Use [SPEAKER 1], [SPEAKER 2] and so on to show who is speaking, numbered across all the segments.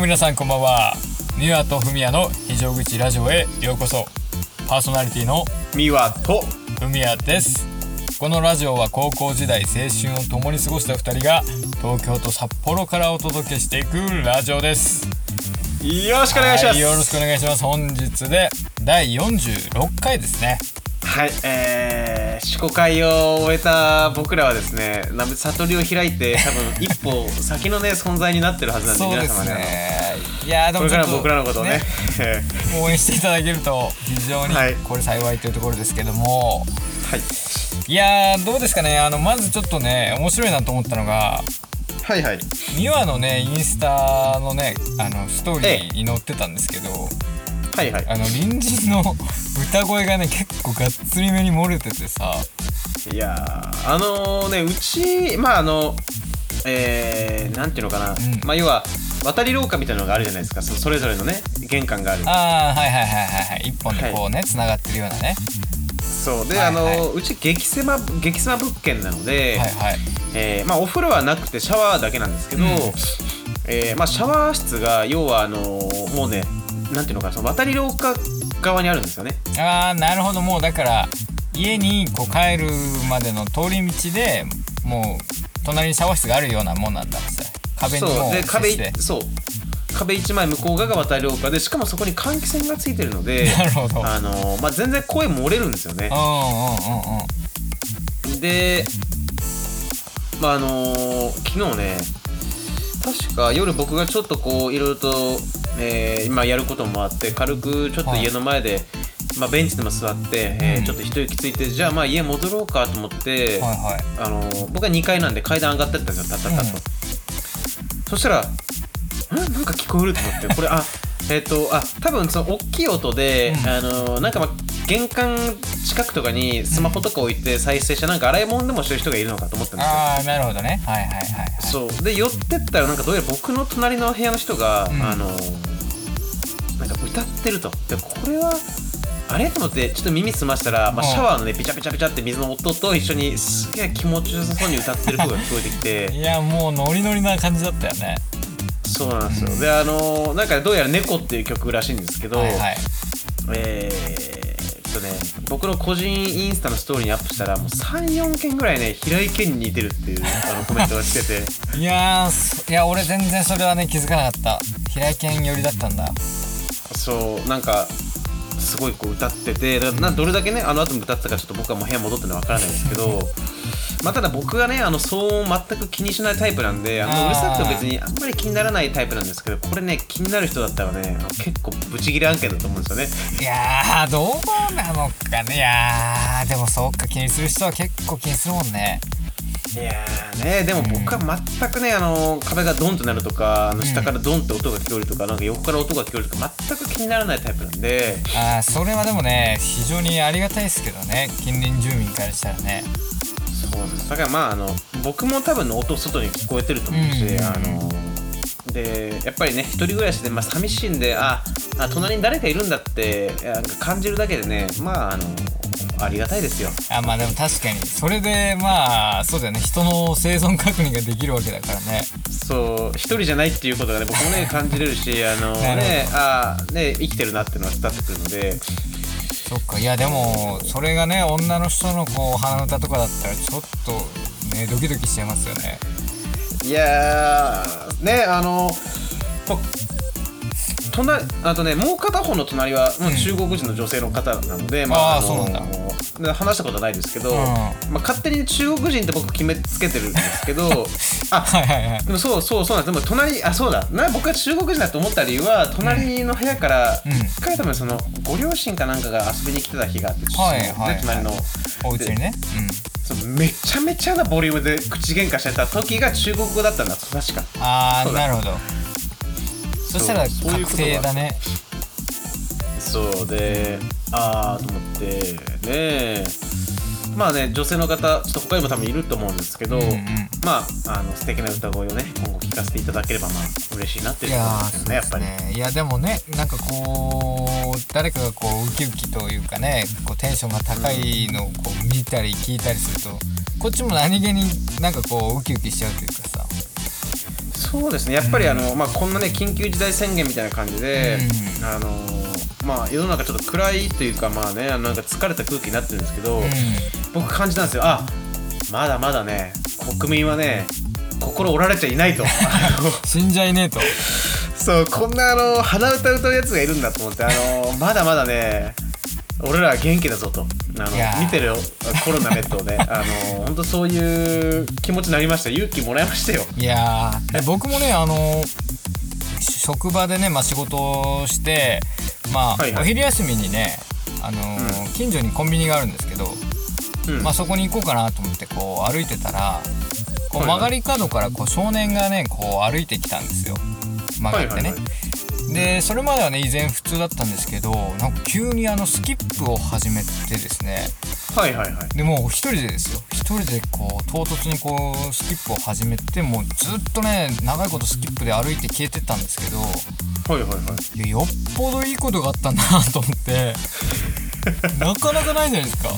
[SPEAKER 1] も皆さんこんばんは。ミワとフミヤの非常口ラジオへようこそ。パーソナリティの
[SPEAKER 2] ミワと。
[SPEAKER 1] フミヤです。このラジオは高校時代青春を共に過ごした2人が東京と札幌からお届けしていくラジオです。
[SPEAKER 2] よろしくお願いします、
[SPEAKER 1] はいよろしくお願いします。本日で第46回ですね
[SPEAKER 2] はい、えー、初回を終えた僕らはですね、な悟りを開いて、多分一歩先のね、存在になってるはずなんで、
[SPEAKER 1] そうです
[SPEAKER 2] 皆様ね、
[SPEAKER 1] ねいやーで
[SPEAKER 2] あのこれから僕らのことをね、え
[SPEAKER 1] 応援していただけると非常に
[SPEAKER 2] はい。
[SPEAKER 1] これ幸いというところですけども、
[SPEAKER 2] ーはい、
[SPEAKER 1] いやーどうですかね。あのまずちょっとね面白いなと思ったのが
[SPEAKER 2] はいはい、
[SPEAKER 1] ミワのねインスタのねあのストーリーに載ってたんですけど、
[SPEAKER 2] はいはい。
[SPEAKER 1] あの隣人の歌声がね結構がっつりめに漏れててさ。
[SPEAKER 2] いやーあのね、うち、まああの、えー、なんていうのかな、
[SPEAKER 1] ん。
[SPEAKER 2] まあ要は、渡り廊下みたいなのがあるじゃないですか、そそれぞれのね、玄関がある。
[SPEAKER 1] ああはいはいはいはいはい一本でこうねつながってるようなね。
[SPEAKER 2] そう。で、
[SPEAKER 1] はいはい。
[SPEAKER 2] あのうち激狭激狭物件なので、
[SPEAKER 1] はいはい。
[SPEAKER 2] えーまあ、お風呂はなくてシャワーだけなんですけど、
[SPEAKER 1] うん。
[SPEAKER 2] えーまあ、シャワー室が要はあのもうねなんていうのかなその渡り廊下側にあるんですよね。
[SPEAKER 1] ああなるほど。もうだから家にこう帰るまでの通り道でもう隣にシャワー室があるようなもんなんだって。壁にも
[SPEAKER 2] そう。で壁そう。壁一枚向こう側が渡り廊下でしかもそこに換気扇がついてるので
[SPEAKER 1] なるほど。
[SPEAKER 2] あの、まあ、全然声漏れるんですよね。
[SPEAKER 1] うんうんうんうん。
[SPEAKER 2] でまああの昨日ね確か夜僕がちょっとこういろいろと、えー今やることもあって軽くちょっと家の前で、まあ、ベンチでも座って、えー
[SPEAKER 1] うん。
[SPEAKER 2] ちょっと一息ついてじゃあまあ家戻ろうかと思って、
[SPEAKER 1] はいはい。
[SPEAKER 2] あの僕は2階なんで階段上がってったんですよたったったと、そしたらんなんか聞こえると思ってこれあえっ、とあ多分その大きい音で、
[SPEAKER 1] うん。
[SPEAKER 2] あのなんかまあ玄関近くとかにスマホとか置いて再生してなんか洗い物でもしてる人がいるのかと思ったんですよ。
[SPEAKER 1] ああなるほどね。はいはいはいはい。
[SPEAKER 2] そう。で寄ってったらなんかどうやら僕の隣の部屋の人が、
[SPEAKER 1] うん。
[SPEAKER 2] あのなんか歌ってると。でこれはあれ？と思ってちょっと耳澄ましたら、まあ、
[SPEAKER 1] うん。
[SPEAKER 2] シャワーのねピチャピチャピチャって水の音と一緒にすげえ気持ちよさそうに歌ってる声が聞こえてきて。
[SPEAKER 1] いやもうノリノリな感じだったよね
[SPEAKER 2] そうなんですよ、であのなんかどうやら「猫」っていう曲らしいんですけど、
[SPEAKER 1] はいはい。
[SPEAKER 2] えーっとね僕の個人インスタのストーリーにアップしたらもう34件ぐらいね平井堅に似てるっていうあのコメントが来てて。
[SPEAKER 1] いやいや俺全然それはね気づかなかった。平井堅寄りだったんだ。
[SPEAKER 2] そうなんかすごいこう歌っててだなどれだけねあの後も歌ってたかちょっと僕はもう部屋戻ってるのわからないですけど まあただ僕がねあの騒音全く気にしないタイプなんであのうるさくても別にあんまり気にならないタイプなんですけどこれね気になる人だったらね結構ブチギレ案件だと思うんですよね。
[SPEAKER 1] いやーどうなのかね。いやーでもそうか気にする人は結構気にするもんね。
[SPEAKER 2] いやーねでも僕は全くねあの壁がドンとなるとかあの下からドンって音が聞こえるとかなんか横から音が聞こえるとか全く気にならないタイプなんで。
[SPEAKER 1] あーそれはでもね非常にありがたいですけどね。近隣住民からしたらね
[SPEAKER 2] そうなんですだからまああの僕も多分の音外に聞こえてると思うし、
[SPEAKER 1] うん。
[SPEAKER 2] あのでやっぱりね一人暮らしで、まあ、寂しいんでああ隣に誰かいるんだって感じるだけでねまああのありがたいですよ。
[SPEAKER 1] あまあでも確かに。それでまあそうだよね。人の生存確認ができるわけだからね。
[SPEAKER 2] そう一人じゃないっていうことがね僕もね 感じれるしあのねあね生きてるなっていうのは伝わってくるので
[SPEAKER 1] そっか。いやでもそれがね女の人のこう鼻歌とかだったらちょっとねドキドキしちゃいますよね。
[SPEAKER 2] いやねあの隣あとねもう片方の隣は、もう中国人の女性の方なので、まあ
[SPEAKER 1] あそうなん
[SPEAKER 2] で話したことはないですけど、
[SPEAKER 1] うん。
[SPEAKER 2] まあ、勝手に中国人って僕決めつけてるんですけどあ
[SPEAKER 1] はいはいはい。
[SPEAKER 2] でもそうそうそうなんです。でも隣あそうだ。な僕が中国人だと思った理由は隣の部屋から
[SPEAKER 1] うん。
[SPEAKER 2] 一回多分そのご両親かなんかが遊びに来てた日があって、
[SPEAKER 1] はいはい
[SPEAKER 2] で隣の。
[SPEAKER 1] お家にね。
[SPEAKER 2] そうめちゃめちゃなボリュームで口喧嘩してた時が中国語だったんだ確か。
[SPEAKER 1] うんああなるほどそしたら確定だね。
[SPEAKER 2] そうでああと思ってねまあね女性の方ちょっと他にも多分いると思うんですけど、
[SPEAKER 1] うんうん。
[SPEAKER 2] まああの素敵な歌声をね今後聞かせていただければまあ嬉しいなっていうところすよねやっぱり、
[SPEAKER 1] ね。いやでもねなんかこう誰かがこうウキウキというかねこうテンションが高いのをこう見たり聞いたりするとこっちも何気になんかこうウキウキしちゃうというかさ
[SPEAKER 2] そそうですね。やっぱりあの、まあ、こんなね緊急事態宣言みたいな感じで、
[SPEAKER 1] う
[SPEAKER 2] あのまあ世の中ちょっと暗いというかまあねなんか疲れた空気になってるんですけど、
[SPEAKER 1] うん。
[SPEAKER 2] 僕感じたんですよ。あまだまだね国民はね心折られちゃいないと。
[SPEAKER 1] 死んじゃいねえと。
[SPEAKER 2] そうこんなあの鼻歌歌うやつがいるんだと思ってあのまだまだね俺らは元気だぞと。あの見てるよ。コロナネットをね。あの本当そういう気持ちになりました勇気もらいましたよ。
[SPEAKER 1] いやー。で僕もねあの職場でね、まあ、仕事をしてまあ、
[SPEAKER 2] はいはい。
[SPEAKER 1] お昼休みにねあのー近所にコンビニがあるんですけど、
[SPEAKER 2] うん。
[SPEAKER 1] まあ、そこに行こうかなと思ってこう歩いてたらこう
[SPEAKER 2] はいはい。
[SPEAKER 1] 曲がり角からこう少年がねこう歩いてきたんですよ。曲がってね。
[SPEAKER 2] はいはい
[SPEAKER 1] でそれまではね依然普通だったんですけどなんか急にあのスキップを始めてですね。
[SPEAKER 2] はいはいはい。
[SPEAKER 1] でもう一人でですよ。一人でこう唐突にこうスキップを始めてもうずっとね長いことスキップで歩いて消えてったんですけど
[SPEAKER 2] はいはいはい。
[SPEAKER 1] いやよっぽどいいことがあったんだなと思って。なかなかないじゃないですか、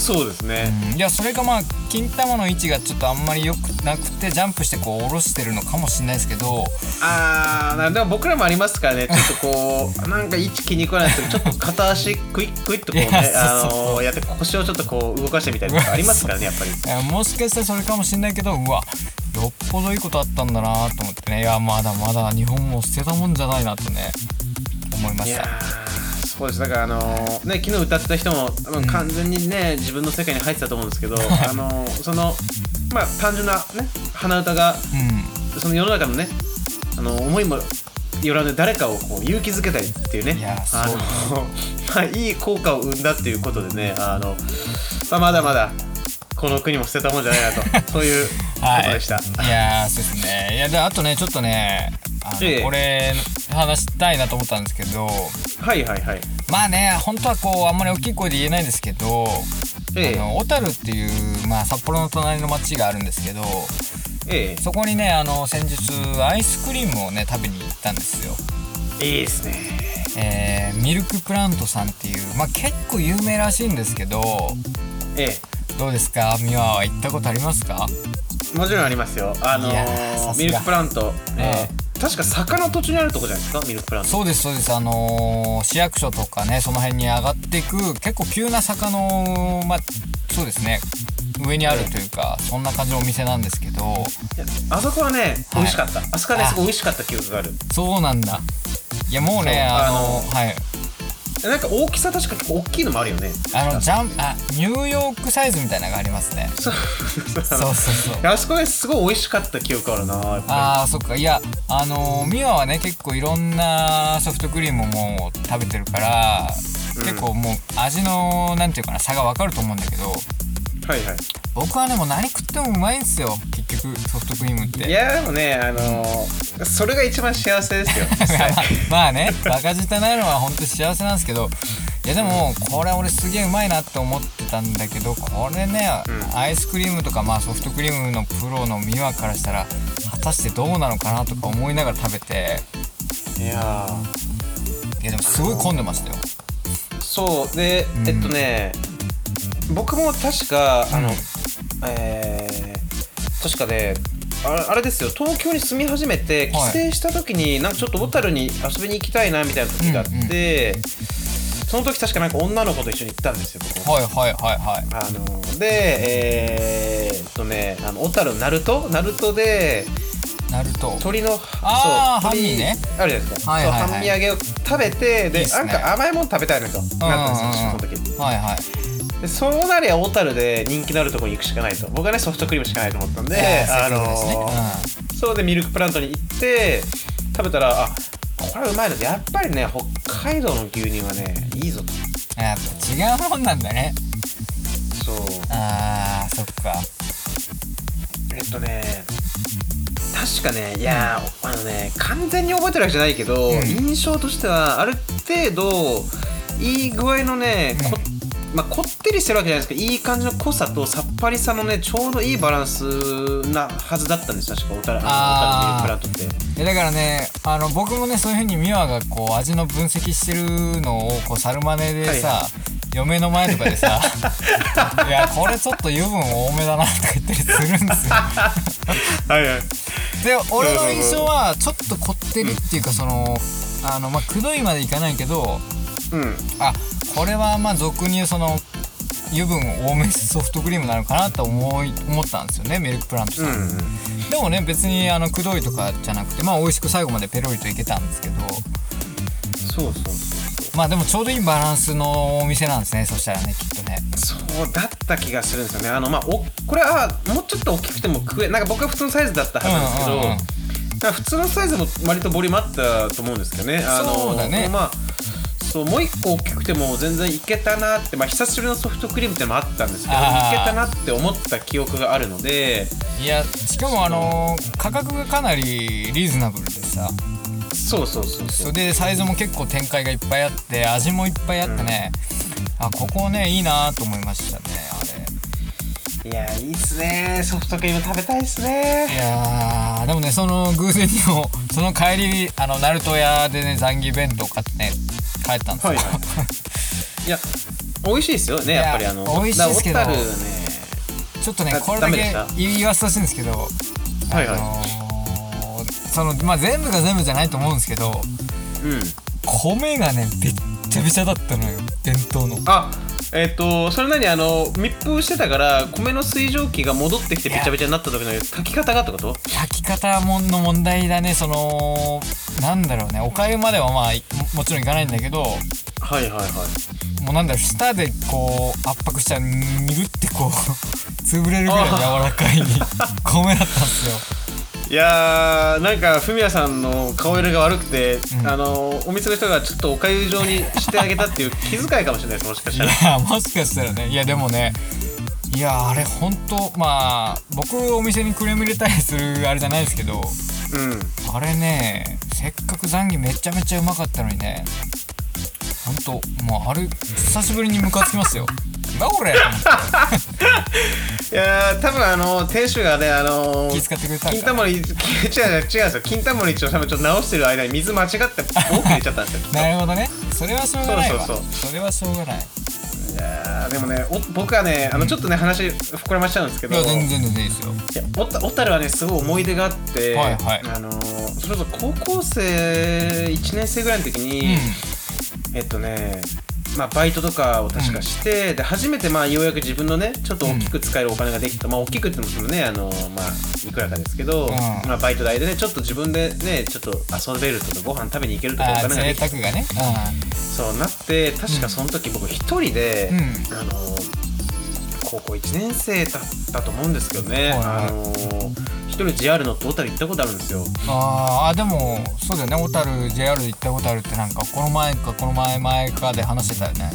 [SPEAKER 2] そうですね、
[SPEAKER 1] うん、いやそれがまあ金玉の位置がちょっとあんまり良くなくてジャンプしてこう下ろしてるのかもしれないですけど。
[SPEAKER 2] あーなでも僕らもありますからね。ちょっとこうなんか位置気に食わないですけどちょっと片足クイックイッとこうね
[SPEAKER 1] いや
[SPEAKER 2] って腰をちょっとこう動かしてみたりとかありますからねやっぱり。
[SPEAKER 1] もしかしたらそれかもしれないけどうわよっぽどいいことあったんだなと思ってね。いやまだまだ日本も捨てたもんじゃないなとね思いました
[SPEAKER 2] そうです。だからあのーね昨日歌ってた人も多分完全にね、自分の世界に入ってたと思うんですけどあのーそのまあ単純なね鼻歌が
[SPEAKER 1] うん。
[SPEAKER 2] その世の中のねあの思いもよらぬ誰かをこう勇気づけたりっていうね
[SPEAKER 1] いや
[SPEAKER 2] あの まあいい効果を生んだっていうことでねあの、まあ、まだまだこの国も捨てたもんじゃないなとそういうことでした、
[SPEAKER 1] いやーそうですね。いやであとねちょっとねあの、
[SPEAKER 2] ええ。
[SPEAKER 1] これ話したいなと思ったんですけど
[SPEAKER 2] はいはいはい。
[SPEAKER 1] まあね本当はこうあんまり大きい声で言えないんですけど、
[SPEAKER 2] ええ。
[SPEAKER 1] あの小樽っていう、まあ、札幌の隣の町があるんですけど
[SPEAKER 2] え
[SPEAKER 1] そこにねあの先日アイスクリームをね食べに行ったんですよ。
[SPEAKER 2] えいいですね。
[SPEAKER 1] えーミルクプラントさんっていう、まあ、結構有名らしいんですけど
[SPEAKER 2] え
[SPEAKER 1] どうですか？美和は行ったことありますか？
[SPEAKER 2] えもちろんありますよ。あの
[SPEAKER 1] ー
[SPEAKER 2] ミルクプラント、ええ確か坂の途中にあるとこじゃないですか？ミルクプラント。
[SPEAKER 1] そうですそうです。あのー市役所とかねその辺に上がっていく結構急な坂のまあそうですね。上にあるというかそんな感じのお店なんですけど。
[SPEAKER 2] あそこはね美味しかった、あそこはね
[SPEAKER 1] あ。
[SPEAKER 2] すごい美味しかった記憶がある。
[SPEAKER 1] そうなんだ。いやもうねあの
[SPEAKER 2] あの
[SPEAKER 1] はい
[SPEAKER 2] なんか大きさ確か結構大きいのもあるよね。
[SPEAKER 1] あのジャンあニューヨークサイズみたいなのがありますね。
[SPEAKER 2] そう。
[SPEAKER 1] そうそうそう。
[SPEAKER 2] あそこですごい美味しかった記憶あるな
[SPEAKER 1] あーそっか。いやあのーミワはね結構いろんなソフトクリームも食べてるから、
[SPEAKER 2] うん。
[SPEAKER 1] 結構もう味のなんていうかな差が分かると思うんだけど
[SPEAKER 2] りはいはい
[SPEAKER 1] 僕はねもう何食ってもうまいんですよ。結局ソフトクリームって。
[SPEAKER 2] いやでもねあのーそれが一番幸せですよ。
[SPEAKER 1] まあね。バカ舌ないのは本当に幸せなんですけど。いやでもこれ俺すげえうまいなって思ってたんだけどこれね、
[SPEAKER 2] うん。
[SPEAKER 1] アイスクリームとかまあソフトクリームのプロのミワからしたら果たしてどうなのかなとか思いながら食べて。
[SPEAKER 2] いや
[SPEAKER 1] いやでもすごい混んでましたよ。
[SPEAKER 2] ーそう。で、
[SPEAKER 1] うん。
[SPEAKER 2] えっとね僕も確かあの、
[SPEAKER 1] うん
[SPEAKER 2] えー確かねああれですよ。東京に住み始めて帰
[SPEAKER 1] はい。
[SPEAKER 2] 省した時に、なんかちょっと小樽に遊びに行きたいなみたいな時があって、その時確かなんか女の子と一緒に行ったんですよ僕。
[SPEAKER 1] はいはいはいはい。
[SPEAKER 2] あのでえーっとねあの小樽鳴門？鳴門で
[SPEAKER 1] ナルト
[SPEAKER 2] 鶏の
[SPEAKER 1] あー
[SPEAKER 2] そう鶏
[SPEAKER 1] 半身ね。
[SPEAKER 2] あるじゃないですか、
[SPEAKER 1] はいはいはい。
[SPEAKER 2] 半身揚げを食べてで
[SPEAKER 1] いね。
[SPEAKER 2] なんか甘いもの食べたいなとなったんですよ、
[SPEAKER 1] うんうんうん。
[SPEAKER 2] その時。
[SPEAKER 1] はいはい
[SPEAKER 2] でそうなりゃ小樽で人気のあるところに行くしかないと。僕はねソフトクリームしかないと思ったんで
[SPEAKER 1] えー
[SPEAKER 2] あの
[SPEAKER 1] そうですね。
[SPEAKER 2] ーそうでミルクプラントに行って食べたらあこれはうまいのでやっぱりね北海道の牛乳はねいいぞと。
[SPEAKER 1] うんやっぱ違うもんなんだね。
[SPEAKER 2] そう。
[SPEAKER 1] あーそっか。
[SPEAKER 2] えっとね確かねいやーあのね完全に覚えてるわけじゃないけど、
[SPEAKER 1] うん。
[SPEAKER 2] 印象としてはある程度いい具合のね、こまあ、こってりしてるわけじゃないですけどいい感じの濃さとさっぱりさのねちょうどいいバランスなはずだったんです確か小樽あの
[SPEAKER 1] あー。
[SPEAKER 2] 小樽ミルクプラントって。
[SPEAKER 1] だからねあの僕もねそういうふうにミワがこう味の分析してるのをこう猿真似でさ、
[SPEAKER 2] は
[SPEAKER 1] 嫁の前とかでさ「いやこれちょっと油分多めだな」とか言ったりするんですよ。
[SPEAKER 2] はいはい。
[SPEAKER 1] で俺の印象はちょっとこってりっていうかそのあのまあくどいまでいかないけど
[SPEAKER 2] うん。
[SPEAKER 1] あこれはまあ俗に言うその油分多めソフトクリームなのかなと思い思ったんですよねミルクプラントさん、
[SPEAKER 2] うんうん
[SPEAKER 1] でもね別にあのくどいとかじゃなくてまあ美味しく最後までペロリといけたんですけど。
[SPEAKER 2] そうそう。そう
[SPEAKER 1] まあでもちょうどいいバランスのお店なんですねそしたらねきっとね。
[SPEAKER 2] そうだった気がするんですよね。あのまあおこれはもうちょっと大きくても食えなんか僕は普通のサイズだったはずなんですけど、
[SPEAKER 1] うんうんうん。
[SPEAKER 2] まあ普通のサイズも割とボリュームあったと思うんですけどね。あの
[SPEAKER 1] そうだね。
[SPEAKER 2] まあそうもう一個大きくても全然いけたなって、まあ、久しぶりのソフトクリームってのもあったんですけどい
[SPEAKER 1] あー。
[SPEAKER 2] けたなって思った記憶があるので
[SPEAKER 1] いやしかもあの価格がかなりリーズナブルでさ。
[SPEAKER 2] そうそうそうそ
[SPEAKER 1] そうれでサイズも結構展開がいっぱいあって味もいっぱいあってね、あここねいいなと思いましたねあれ
[SPEAKER 2] いやいいっすね。ソフトクリーム食べたいっすね。
[SPEAKER 1] いやーでもねその偶然にもその帰りあのナルト屋でねザンギ弁当買ってね帰ったんですよ、
[SPEAKER 2] はいはい。いや美味しいですよねやっぱりあの。
[SPEAKER 1] 美味しいですけど
[SPEAKER 2] ね。
[SPEAKER 1] ちょっとね
[SPEAKER 2] だ
[SPEAKER 1] これだけ言わせてほしいんですけど
[SPEAKER 2] はいはい。
[SPEAKER 1] あのーそのまあ全部が全部じゃないと思うんですけど
[SPEAKER 2] うん。
[SPEAKER 1] 米がねべっちゃべちゃだったのよ伝統の。
[SPEAKER 2] あえっ、とそれなにあの密封してたから米の水蒸気が戻ってきてべちゃべちゃになった時の炊き方がってこと？
[SPEAKER 1] 炊き方もの問題だねそのなんだろうねおかゆまではまあいももちろんいかないんだけど
[SPEAKER 2] はいはいはい。
[SPEAKER 1] もうなんだろう舌でこう圧迫したらにぐってこう 潰れるぐらい柔らかい 米だったんですよ
[SPEAKER 2] いやーなんかフミヤさんの顔色が悪くて、
[SPEAKER 1] ん。
[SPEAKER 2] あのお店の人がちょっとおかゆ状にしてあげたっていう気遣いかもしれないですもしかし
[SPEAKER 1] い
[SPEAKER 2] たら。
[SPEAKER 1] やもしかしたらね。いやでもねいやあれほんとまあ僕お店にクレーム入れたりするあれじゃないですけど
[SPEAKER 2] うん。
[SPEAKER 1] あれねせっかくザンギめちゃめちゃうまかったのにねほんともうあれ久しぶりにムカつきますよなこれと思って
[SPEAKER 2] いやー多分あの店主がねあの
[SPEAKER 1] 気遣ってくれたん
[SPEAKER 2] 金玉に違う違う違うんですよ。金玉に一応多分ちょっと直してる間に水間違って多く入れちゃった。んですよ
[SPEAKER 1] なるほどね。それはしょうがないわ。
[SPEAKER 2] そうそう
[SPEAKER 1] それはしょうがない。
[SPEAKER 2] いやーでもねお僕はねあのちょっとね話膨らましちゃうんですけど。
[SPEAKER 1] いや全然全然いいですよ。
[SPEAKER 2] いや小樽はねすごい思い出があって、
[SPEAKER 1] はいはい。
[SPEAKER 2] あのーそれこそ高校生1年生ぐらいの時に、えっとねまあ、バイトとかを確かして、で初めてまあようやく自分のねちょっと大きく使えるお金ができた、まあ大きくって言ってもそのねあのまあいくらかですけど、
[SPEAKER 1] ん。
[SPEAKER 2] まあ、バイト代でねちょっと自分でねちょっと遊べるとかご飯食べに行けるとかお金ができ
[SPEAKER 1] 沢がね。
[SPEAKER 2] そうなって確かその時僕一人で、
[SPEAKER 1] うん。
[SPEAKER 2] あの高校1年生だったと思うんですけどね、あの一人 JR 乗って小樽行ったことあるんですよ。
[SPEAKER 1] あーあでもそうだよね。小樽 JR で行ったことあるってなんかこの前かこの前前かで話してたよね。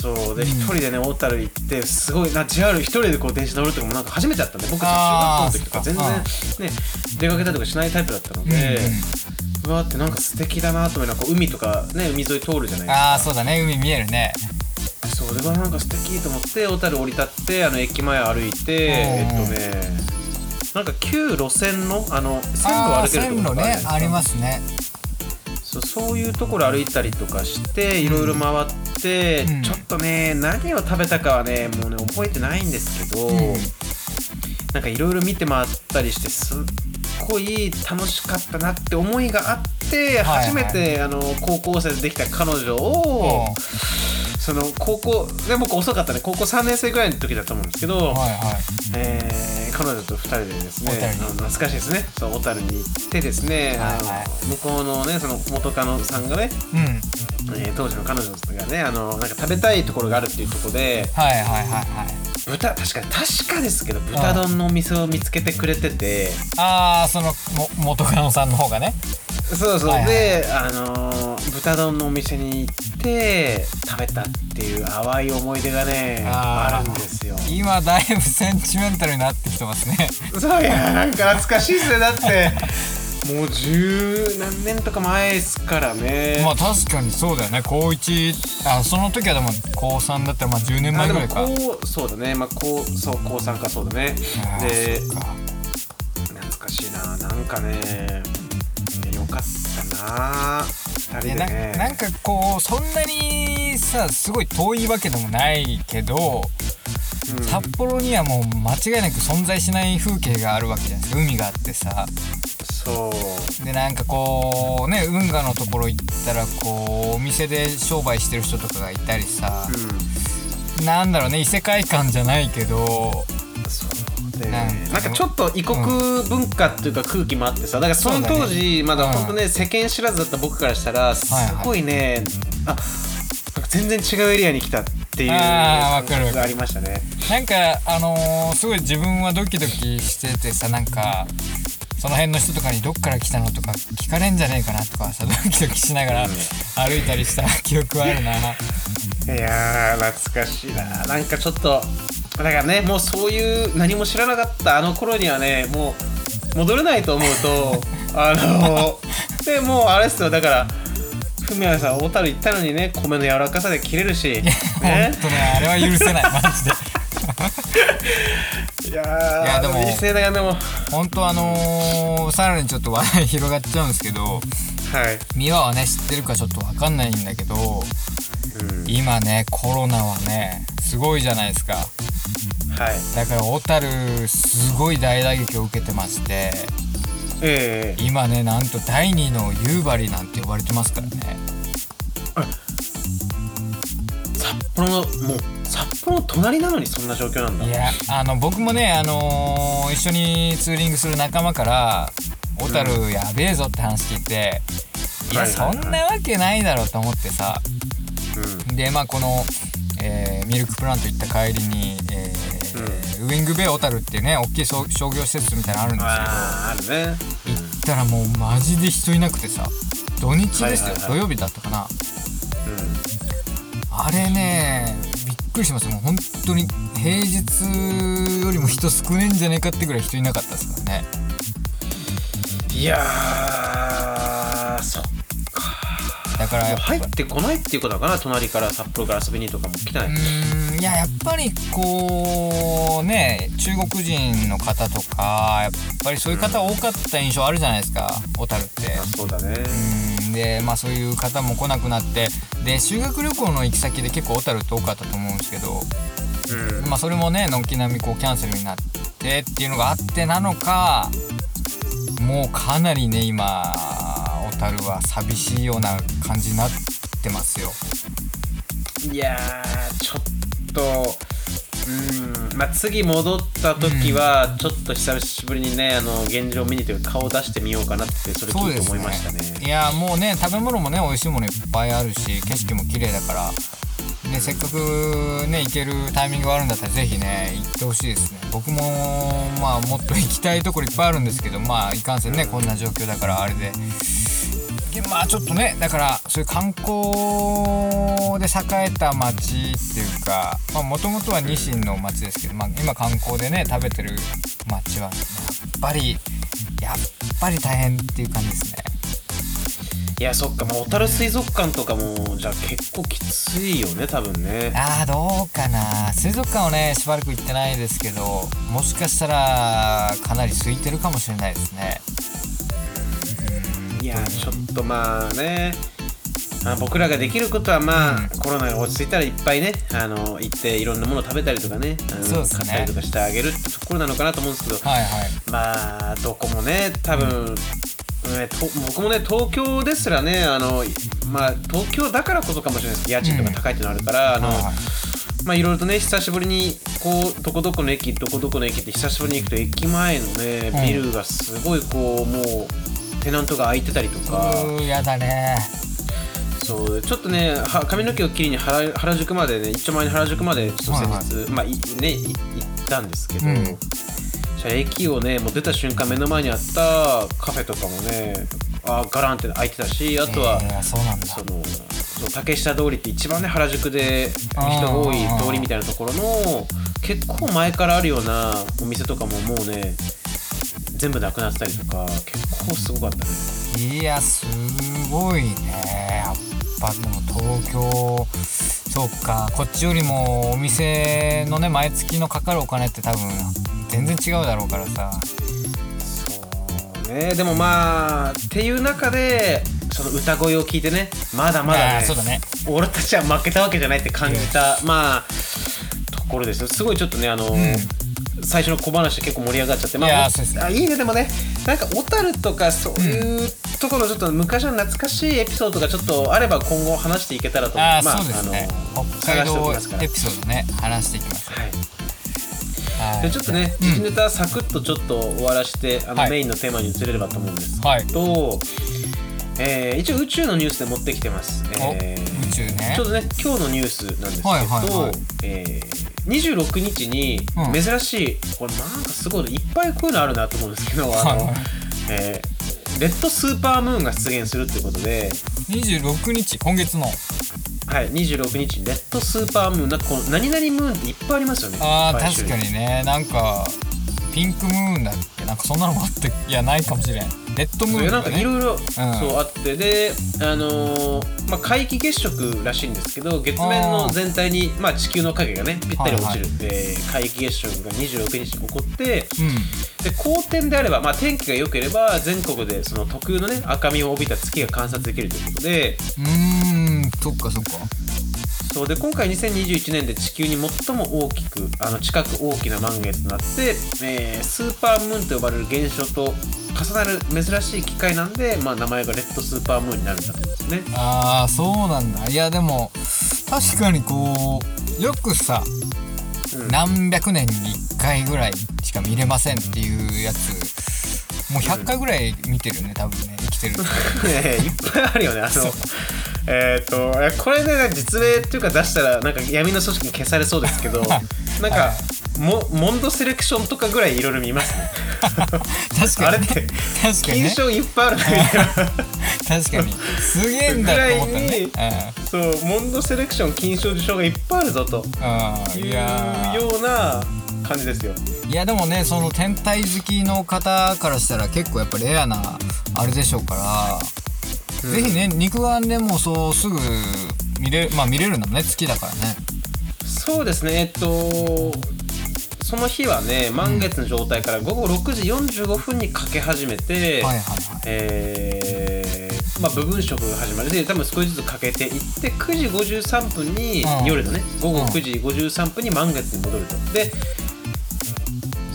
[SPEAKER 2] そうで一、人でね小樽行ってすごいな JR 一人でこう電車乗るとかもなんか初めてだったんで僕中
[SPEAKER 1] あー
[SPEAKER 2] 学校の時とか全然ね出かけたりとかしないタイプだったので、うわーってなんか素敵だなと思いながら海とかね海沿い通るじゃないですか。
[SPEAKER 1] ああそうだね。海見えるね。
[SPEAKER 2] そうではなんか素敵と思って小樽降り立ってあの駅前歩いてえっとねなんか旧路線のあの線路歩けるところ
[SPEAKER 1] ねありますね。
[SPEAKER 2] そうそういうところ歩いたりとかしていろいろ回って、
[SPEAKER 1] うん。
[SPEAKER 2] ちょっとね何を食べたかはねもうね覚えてないんですけど、
[SPEAKER 1] うん
[SPEAKER 2] なんかいろいろ見て回ったりしてすっごい楽しかったなって思いがあって、初めてあの高校生でできた彼女を、
[SPEAKER 1] うん
[SPEAKER 2] その高校で僕遅かったね。高校3年生ぐらいの時だと思うんですけど、えー彼女と2人でですね懐かしいですね。そう小樽に行ってですね、向こうのねその元カノさんがね、
[SPEAKER 1] うん。
[SPEAKER 2] えー当時の彼女がねあのなんか食べたいところがあるっていうところで
[SPEAKER 1] はいはいはいはい
[SPEAKER 2] 豚確か確かですけど豚丼のお店を見つけてくれてて。
[SPEAKER 1] ああそのも元カノさんの方がね。
[SPEAKER 2] そうそう、
[SPEAKER 1] はいはい。
[SPEAKER 2] であのー豚丼のお店に行って食べたっていう淡い思い出がね
[SPEAKER 1] あ
[SPEAKER 2] るんですよ。
[SPEAKER 1] 今だいぶセンチメンタルになってきてますね。
[SPEAKER 2] そういやなんか懐かしいですね。だって もう十何年とか前ですからね。
[SPEAKER 1] まあ確かにそうだよね。高1あその時はでも高3だったらまあ10年前ぐらいか。
[SPEAKER 2] そうだね。まあこうそう高3かそうだね。で懐かしいな。なんかねねよかったな。二人でね。
[SPEAKER 1] なんかこうそんなにさすごい遠いわけでもないけど
[SPEAKER 2] うん。
[SPEAKER 1] 札幌にはもう間違いなく存在しない風景があるわけじゃないですか。海があってさ
[SPEAKER 2] そう。
[SPEAKER 1] でなんかこうね運河のところ行ったらこうお店で商売してる人とかがいたりさ、
[SPEAKER 2] うん。
[SPEAKER 1] なんだろうね異世界観じゃないけど。
[SPEAKER 2] そうで
[SPEAKER 1] な
[SPEAKER 2] なんん
[SPEAKER 1] か
[SPEAKER 2] かちょっと異国文化っていうか空気もあってさだからその当時まだ
[SPEAKER 1] うん。
[SPEAKER 2] 本当ね世間知らずだった僕からしたらすごいねあ全然違うエリアに来たっていう
[SPEAKER 1] あーわかる。
[SPEAKER 2] 感覚がありましたね。
[SPEAKER 1] なんかあのーすごい自分はドキドキしててさなんかその辺の人とかにどっから来たのとか聞かれんじゃねえかなとかさドキドキしながら
[SPEAKER 2] うん。
[SPEAKER 1] 歩いたりした 記憶はあるな。
[SPEAKER 2] いやー懐かしいな。なんかちょっとだからねもうそういう何も知らなかったあの頃にはねもう戻れないと思うと あのでもうあれっすよ。だからフミヤさん小樽行ったのにね米の柔らかさで切れるし、
[SPEAKER 1] ほん
[SPEAKER 2] ね、
[SPEAKER 1] とねあれは許せない。マジで。
[SPEAKER 2] いやー
[SPEAKER 1] いやでも
[SPEAKER 2] いいっすねだからでもは
[SPEAKER 1] 本当あのーさらにちょっと話題広がっちゃうんですけど
[SPEAKER 2] い、
[SPEAKER 1] 美和はね知ってるかちょっとわかんないんだけど
[SPEAKER 2] うん、
[SPEAKER 1] 今ねコロナはねすごいじゃないですか。
[SPEAKER 2] はい。
[SPEAKER 1] だから小樽すごい大打撃を受けてまして
[SPEAKER 2] ええ
[SPEAKER 1] 今ねなんと第2の夕張なんて呼ばれてますからね
[SPEAKER 2] 札幌のもう札幌の隣なのにそんな状況なんだ。
[SPEAKER 1] いやあの僕もねあのー一緒にツーリングする仲間から小樽やべえぞって話聞いて、いや
[SPEAKER 2] はいはいはい。
[SPEAKER 1] そんなわけないだろうと思ってさ。
[SPEAKER 2] うん。
[SPEAKER 1] でまあこの、えーミルクプラント行った帰りに、えーウィングベイ小樽っていうね大きい商商業施設みたいなのあるんです
[SPEAKER 2] あーあるね。
[SPEAKER 1] けど行ったらもうマジで人いなくてさ土日ですよ、
[SPEAKER 2] はいはいはい。
[SPEAKER 1] 土曜日だったかな。
[SPEAKER 2] うん
[SPEAKER 1] あれねびっくりしますよ。もう本当に平日よりも人少ねえんじゃねえかってぐらい人いなかったですからね。
[SPEAKER 2] いやーそっ
[SPEAKER 1] だからやっぱ
[SPEAKER 2] 入ってこないっていうことなのかな隣から札幌から遊びにとかも来てないう
[SPEAKER 1] ーんいややっぱりこうね中国人の方とかやっぱりそういう方多かった印象あるじゃないですか小樽って。
[SPEAKER 2] あそうだね。
[SPEAKER 1] うんでまあそういう方も来なくなってで修学旅行の行き先で結構小樽って多かったと思うんですけど
[SPEAKER 2] うん。
[SPEAKER 1] まあそれもね軒並みこうキャンセルになってっていうのがあってなのかもうかなりね今小樽は寂しいような感じになってますよ。
[SPEAKER 2] いやーちょっとうん。まあ次戻った時はちょっと久しぶりにねあの現状を見にというか顔出してみようかなってそれ聞いて思いましたね。
[SPEAKER 1] いやもうね食べ物もね美味しいものいっぱいあるし景色も綺麗だからね、せっかくね行けるタイミングがあるんだったらぜひね行ってほしいですね。僕もまあもっと行きたいところいっぱいあるんですけどまあいかんせんねこんな状況だからあれででまあちょっとねだからそういう観光で栄えた町っていうかもともとはニシンの町ですけど、まあ、今観光でね食べてる町はやっぱりやっぱり大変っていう感じですね。
[SPEAKER 2] いやそっかまあ小樽水族館とかもじゃあ結構きついよね多分ね。
[SPEAKER 1] あーどうかな。水族館はねしばらく行ってないですけどもしかしたらかなり空いてるかもしれないですね。
[SPEAKER 2] いやちょっとまあね。あ僕らができることはまあ、
[SPEAKER 1] うん。
[SPEAKER 2] コロナが落ち着いたらいっぱいねあの行っていろんなもの食べたりとかねあの
[SPEAKER 1] そうっすね。
[SPEAKER 2] 買ったりとかしてあげるってところなのかなと思うんですけど。
[SPEAKER 1] はいはい。
[SPEAKER 2] まあどこもね多分、ねと僕もね東京ですらねあのまあ東京だからこそかもしれないです。家賃とか高いっていうのあるから、あの
[SPEAKER 1] はいはい。
[SPEAKER 2] まあいろいろとね久しぶりにこうどこどこの駅どこどこの駅って久しぶりに行くと駅前のね
[SPEAKER 1] うん。
[SPEAKER 2] ビルがすごいこうもうテナントが空いてたりとか、
[SPEAKER 1] うーやだね。
[SPEAKER 2] そうちょっとねは髪の毛を切りに原原宿までね一丁前に原宿までちょっと先日、まあいねい行ったんですけど、
[SPEAKER 1] うん。
[SPEAKER 2] じゃあ駅をねもう出た瞬間目の前にあったカフェとかもねあガランって開いてたしあとは、
[SPEAKER 1] えーそうなんだ。
[SPEAKER 2] その竹下通りって一番ね原宿で人が多い通りみたいなところの結構前からあるようなお店とかももうね全部なくなってたりとか結構すごかったね。
[SPEAKER 1] いやすごいね。やっぱでも東京そうか。こっちよりもお店のね毎月のかかるお金って多分全然違うだろうからさ。
[SPEAKER 2] そうね。でもまあっていう中でその歌声を聞いてねまだまだね
[SPEAKER 1] そうだね。
[SPEAKER 2] 俺たちは負けたわけじゃないって感じたまあところですよ。すごいちょっとねあの、
[SPEAKER 1] ん
[SPEAKER 2] 最初の小話で結構盛り上がっちゃってま
[SPEAKER 1] いやそうですね。
[SPEAKER 2] あいいねでもね。なんか小樽とかそういうところちょっと昔の懐かしいエピソードがちょっとあれば今後話していけたらと思
[SPEAKER 1] ああ、
[SPEAKER 2] ま
[SPEAKER 1] そうですね。
[SPEAKER 2] あの
[SPEAKER 1] 北海
[SPEAKER 2] 探してお
[SPEAKER 1] 道
[SPEAKER 2] きますから。
[SPEAKER 1] エピソードね話していきましょ
[SPEAKER 2] はい、でちょっとね、
[SPEAKER 1] うん。
[SPEAKER 2] 時事ネタサクッとちょっと終わらしてあの、
[SPEAKER 1] はい。
[SPEAKER 2] メインのテーマに移れればと思うんです
[SPEAKER 1] はい。
[SPEAKER 2] けど、えー一応宇宙のニュースで持ってきてます、えー
[SPEAKER 1] お宇宙ね。
[SPEAKER 2] ちょうどね今日のニュースなんですけど、
[SPEAKER 1] はいはいはい。
[SPEAKER 2] えー26日に
[SPEAKER 1] うん。
[SPEAKER 2] 珍しい、これなんかすごいいっぱいこういうのあるなと思うんですけど、あのえーレッドスーパームーンが出現するってことで、
[SPEAKER 1] 26日今月の。
[SPEAKER 2] はい、26日にレッドスーパームーンなんかこの何々ムーンっていっぱいありますよね。
[SPEAKER 1] あ確かにね。なんかピンクムーンだっけなんかそんなのもあっていやないかもしれん。レッドムーンとかね
[SPEAKER 2] かいろいろそうあってであのーまあ皆既月食らしいんですけど月面の全体にまあ地球の影がねぴったり落ちる、えー皆既月食が26日に起こって
[SPEAKER 1] うん。
[SPEAKER 2] で好天であれば、まあ、天気が良ければ全国でその特有のね赤みを帯びた月が観察できるということで
[SPEAKER 1] うーんそっかそっか
[SPEAKER 2] そうで今回2021年で地球に最も大きくあの近く大きな満月となって、えースーパームーンと呼ばれる現象と重なる珍しい機械なんで、まあ、名前がレッドスーパームーンになるんだと思うんですね。
[SPEAKER 1] ああそうなんだ。いやでも確かにこうよくさ、
[SPEAKER 2] うん。
[SPEAKER 1] 何百年に1回ぐらいしか見れませんっていうやつもう100回ぐらい見てるよね多分ね生きてる
[SPEAKER 2] いっぱいあるよねあのえっ、とこれね実名っていうか出したらなんか闇の組織に消されそうですけど なんかモモンドセレクションとかぐらいいろいろ見ますね。
[SPEAKER 1] 確かに。ね
[SPEAKER 2] あれって
[SPEAKER 1] 確かにね。
[SPEAKER 2] 金賞いっぱいあるなみたいな
[SPEAKER 1] 確かに。すげえんだと思ったね。
[SPEAKER 2] ぐそうモンドセレクション金賞受賞がいっぱいあるぞと。
[SPEAKER 1] うん、うん、
[SPEAKER 2] い
[SPEAKER 1] いうや
[SPEAKER 2] ような感じですよ。
[SPEAKER 1] ーいやでもねその天体好きの方からしたら結構やっぱレアなあれでしょうから、ぜひね肉眼でもそうすぐ見れまあ見れるんだね月だからね。
[SPEAKER 2] そうですね。えっとその日はね満月の状態から午後6時45分にかけ始めて、
[SPEAKER 1] はいはいはい。
[SPEAKER 2] えーまあ、部分食が始まりで多分少しずつかけていって9時53分に、
[SPEAKER 1] うん。
[SPEAKER 2] 夜のね午後
[SPEAKER 1] うん。
[SPEAKER 2] 9時53分に満月に戻ると。で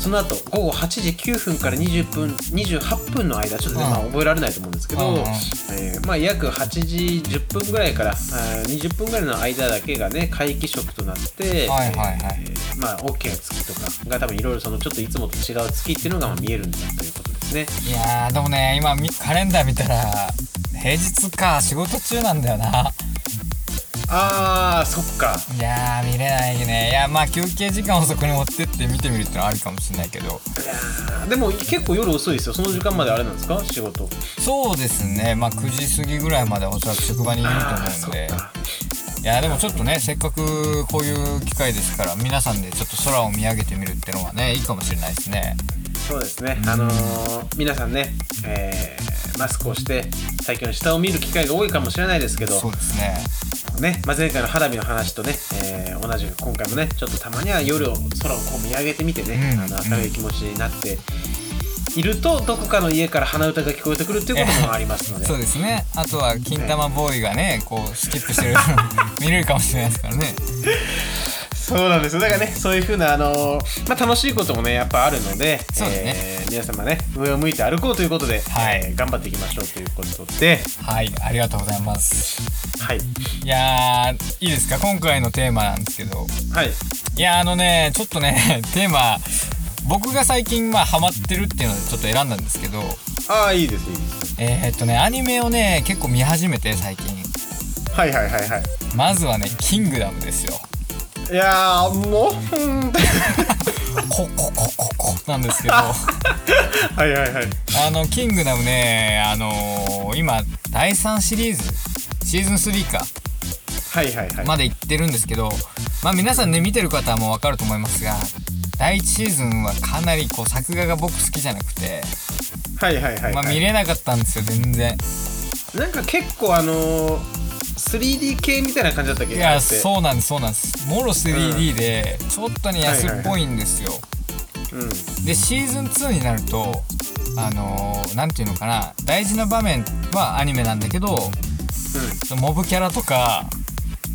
[SPEAKER 2] その後午後8時9分から20分28分の間ちょっとね、
[SPEAKER 1] うん。
[SPEAKER 2] まあ、覚えられないと思うんですけど、えーまあ、約8時10分ぐらいからあー20分ぐらいの間だけがね皆既食となって、
[SPEAKER 1] はいはいはい。
[SPEAKER 2] えーまあ、OK な月とかが多分いろいろそのちょっといつもと違う月っていうのがまあ見えるんだということですね。
[SPEAKER 1] いやーでもね今みカレンダー見たら平日か仕事中なんだよな
[SPEAKER 2] あーそっか。
[SPEAKER 1] いやー見れないね。いやまあ休憩時間をそこに持ってって見てみるってのはあるかもしれないけど。
[SPEAKER 2] いやーでも結構夜遅いですよ。その時間まであれなんですか？仕事。
[SPEAKER 1] そうですね。まあ9時過ぎぐらいまではおそらく職場にいると思うので。いやでもちょっとねせっかくこういう機会ですから皆さんでちょっと空を見上げてみるってのはねいいかもしれないですね。
[SPEAKER 2] そうですね。あのー皆さんね、えーマスクをして最強の下を見る機会が多いかもしれないですけど。
[SPEAKER 1] そうですね
[SPEAKER 2] ね、まあ、前回の花火の話とね、えー同じく今回もねちょっとたまには夜を空をこう見上げてみてね、
[SPEAKER 1] うん。
[SPEAKER 2] あの明るい気持ちになっているとどこかの家から鼻歌が聞こえてくるっていうこともありますので。
[SPEAKER 1] そうですね。あとは金玉ボーイがねこうスキップしてる 見れるかもしれないですからね
[SPEAKER 2] そうなんですよ。だからねそういうふうな、あのーまあ、楽しいこともねやっぱあるので
[SPEAKER 1] そうですね。
[SPEAKER 2] えー皆様ね上を向いて歩こうということで、
[SPEAKER 1] はい。
[SPEAKER 2] えー頑張っていきましょうということで。
[SPEAKER 1] はいありがとうございます。
[SPEAKER 2] はい。
[SPEAKER 1] いやーいいですか？今回のテーマなんですけど。
[SPEAKER 2] はい。
[SPEAKER 1] いやーあのねちょっとね テーマ僕が最近まあハマってるっていうのでちょっと選んだんですけど。
[SPEAKER 2] ああいいですいいです。
[SPEAKER 1] えー、っとねアニメをね結構見始めて最近。
[SPEAKER 2] はいはいはいはい。
[SPEAKER 1] まずはね「キングダム」ですよ
[SPEAKER 2] いやーもううん
[SPEAKER 1] コココココなんですけど。
[SPEAKER 2] はいはいはい。
[SPEAKER 1] あの「キングダムね」あのー今第3シリーズ。シーズン3か。
[SPEAKER 2] はいはいはい。
[SPEAKER 1] まで行ってるんですけどまあ皆さんね見てる方はもう分かると思いますが第1シーズンはかなりこう作画が僕好きじゃなくて、
[SPEAKER 2] はいはいはい
[SPEAKER 1] まあ
[SPEAKER 2] はい
[SPEAKER 1] 見れなかったんですよ全然。
[SPEAKER 2] なんか結構あのー 3D 系みたいな感じだったっけ？
[SPEAKER 1] いやそうなんですそうなんです。もろ 3D でちょっとね安っぽいんですよ、
[SPEAKER 2] うん。
[SPEAKER 1] でシーズン2になるとあのーなんていうのかな。大事な場面はアニメなんだけどモブキャラとか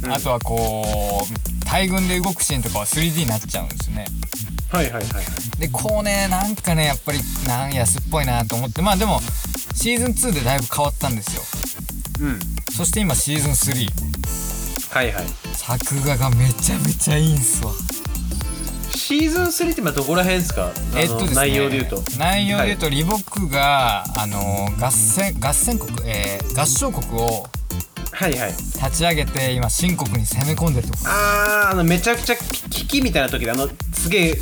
[SPEAKER 2] うん。
[SPEAKER 1] あとはこう大群で動くシーンとかは 3D になっちゃうんですね。
[SPEAKER 2] はいはいはいはい。
[SPEAKER 1] でこうねなんかねやっぱりなん安っぽいなと思って。まあでもシーズン2でだいぶ変わったんですよ。
[SPEAKER 2] うん
[SPEAKER 1] そして今シーズン3
[SPEAKER 2] はいはい。
[SPEAKER 1] 作画がめちゃめちゃいいんすわ。
[SPEAKER 2] シーズン3って今どこら辺ですか？
[SPEAKER 1] えっとですね
[SPEAKER 2] 内容で言うと。
[SPEAKER 1] 内容で言うと、リボックがあの合戦合戦国、えー合唱国を
[SPEAKER 2] はいはい。
[SPEAKER 1] 立ち上げて今新国に攻め込んでるとこ。
[SPEAKER 2] あーあのめちゃくちゃ危機みたいな時であのすげえ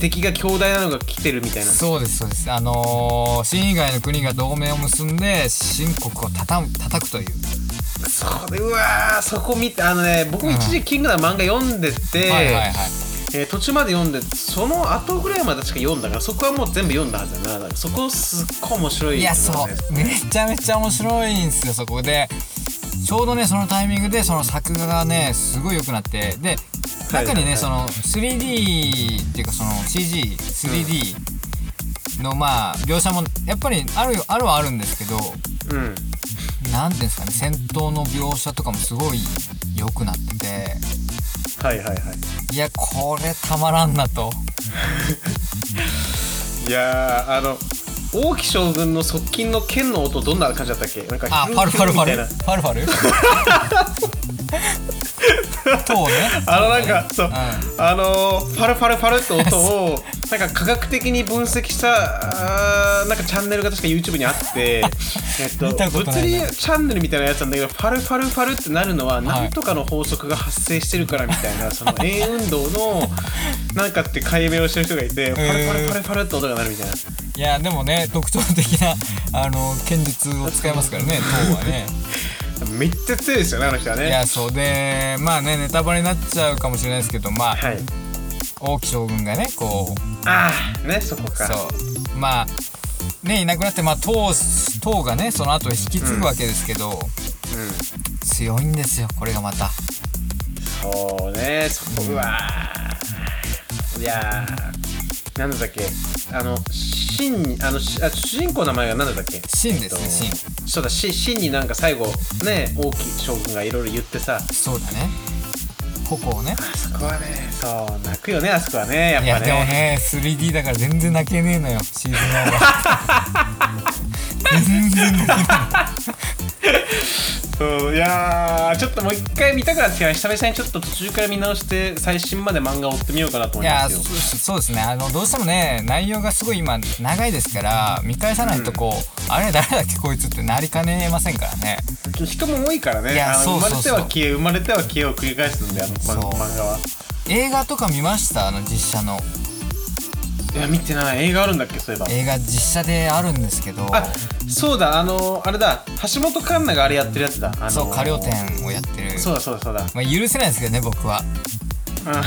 [SPEAKER 2] 敵が強大なのが来てるみたいな。
[SPEAKER 1] そうですそうです。あのー新以外の国が同盟を結んで新国をたた叩くという
[SPEAKER 2] そうでうわーそこ見てあのね僕も一時期キングダム漫画読んでて、
[SPEAKER 1] はいはいはい。
[SPEAKER 2] えー途中まで読んでその後ぐらいまで確か読んだからそこはもう全部読んだはずだな。そこすっごい面白い
[SPEAKER 1] いやそう。
[SPEAKER 2] ね
[SPEAKER 1] めちゃめちゃ面白いんですよそこで。ちょうどねそのタイミングでその作画がねすごい良くなって。で中にね、その 3D っていうかその CG3D のまあ描写もやっぱりあるあるはあるんですけど
[SPEAKER 2] うん
[SPEAKER 1] なんていうんですかね戦闘の描写とかもすごい良くなってて。
[SPEAKER 2] はいはいはい。
[SPEAKER 1] いやこれたまらんなと。
[SPEAKER 2] いやーあの王毅将軍の側近の剣の音どんな感じだったっけ？なんか
[SPEAKER 1] あファルファルファル？ファルファル？とね。
[SPEAKER 2] あのなんかそう、
[SPEAKER 1] ん。
[SPEAKER 2] あのーファルファルファルって音を なんか科学的に分析したあーなんかチャンネルが確か YouTube にあって えっと物理チャンネルみたいなやつなんだけどファルファルファルってなるのはなんとかの法則が発生してるからみたいな、その円運動のなんかって解明をしてる人がいて、ファルファルファルファルって音が鳴るみたいな。い
[SPEAKER 1] やでもね特徴的なあの剣術を使いますからね塔はね
[SPEAKER 2] めっちゃ強いですよねあの人はいね
[SPEAKER 1] やそうでまあねネタバレになっちゃうかもしれないですけどまあ
[SPEAKER 2] はい。
[SPEAKER 1] 王毅将軍がねこう
[SPEAKER 2] ああねそこか。
[SPEAKER 1] そう。まあねいなくなってまあ唐唐がねその後引き継ぐわけですけど、
[SPEAKER 2] うん。
[SPEAKER 1] 強いんですよこれがまた。
[SPEAKER 2] そうねそこうわー。いやーなんだっけあの真にあのしあ主人公の名前が何だったっけ？
[SPEAKER 1] 秦ですね
[SPEAKER 2] えっとそうだし真になんか最後ね王毅将軍がいろいろ言ってさ。
[SPEAKER 1] そうだね。矛をね。
[SPEAKER 2] あそこはねそう泣くよねあそこはねやっ
[SPEAKER 1] いや
[SPEAKER 2] ぱね
[SPEAKER 1] でもね 3D だから全然泣けねえのよシーズン1は 全然ない
[SPEAKER 2] そういやーちょっともう一回見たくなってきた久々にちょっと途中から見直して最新まで漫画を追ってみようかなと思
[SPEAKER 1] いや
[SPEAKER 2] いますよ。
[SPEAKER 1] そうそうですね。あのどうしてもね内容がすごい今長いですから見返さないとこう、あれ誰だっけこいつってなりかねませんからね。
[SPEAKER 2] 人も多いからね。
[SPEAKER 1] いやそうそうそう。
[SPEAKER 2] 生まれては消え生まれては消えを繰り返すんであの漫画は。
[SPEAKER 1] 映画とか見ました？あの実写の
[SPEAKER 2] いや見てない。映画あるんだっけ？そういえば。
[SPEAKER 1] 映画実写であるんですけど。
[SPEAKER 2] あそうだ。あのあれだ。橋本環奈があれやってるやつだ。あの
[SPEAKER 1] そう過料店をやってる。
[SPEAKER 2] そうだそうだそうだ。
[SPEAKER 1] まあ、許せないですけどね僕は。
[SPEAKER 2] うん。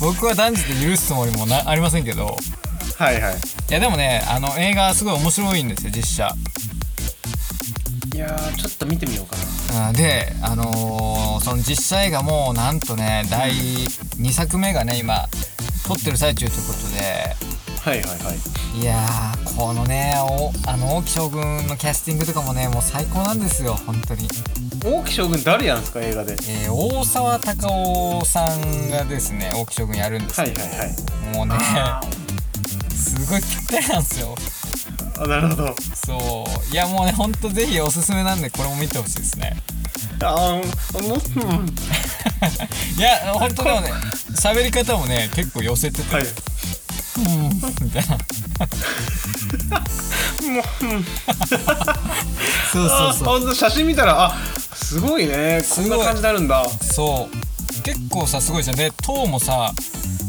[SPEAKER 1] 僕は断じて許すつもりもなありませんけど。
[SPEAKER 2] はいはい。
[SPEAKER 1] いやでもねあの映画すごい面白いんですよ実写。
[SPEAKER 2] いやーちょっと見てみようかな。
[SPEAKER 1] うんであのーその実写映画もなんとね第2作目がね今撮ってる最中ということで。
[SPEAKER 2] はいはいはい。
[SPEAKER 1] いやーこのねおあの王毅将軍のキャスティングとかもねもう最高なんですよ本当に、
[SPEAKER 2] 王毅将軍誰やんすか映画で？
[SPEAKER 1] えー大沢たかおさんがですね王毅将軍やるんです
[SPEAKER 2] はい
[SPEAKER 1] けど、
[SPEAKER 2] はいはい
[SPEAKER 1] もうねすごいぴったりなんですよ。
[SPEAKER 2] あなるほど。
[SPEAKER 1] そう。いやもうねほんとぜひおすすめなんでこれも見てほしいですね
[SPEAKER 2] あーも
[SPEAKER 1] いやほんとでもね。喋り方もね結構寄せてて、
[SPEAKER 2] はい。
[SPEAKER 1] うんみたいな。
[SPEAKER 2] もううん。
[SPEAKER 1] そうそうそう。
[SPEAKER 2] あほんと写真見たらあすごいね。こんな感じになるんだ。
[SPEAKER 1] そう。結構さすごいじゃん。で塔もさ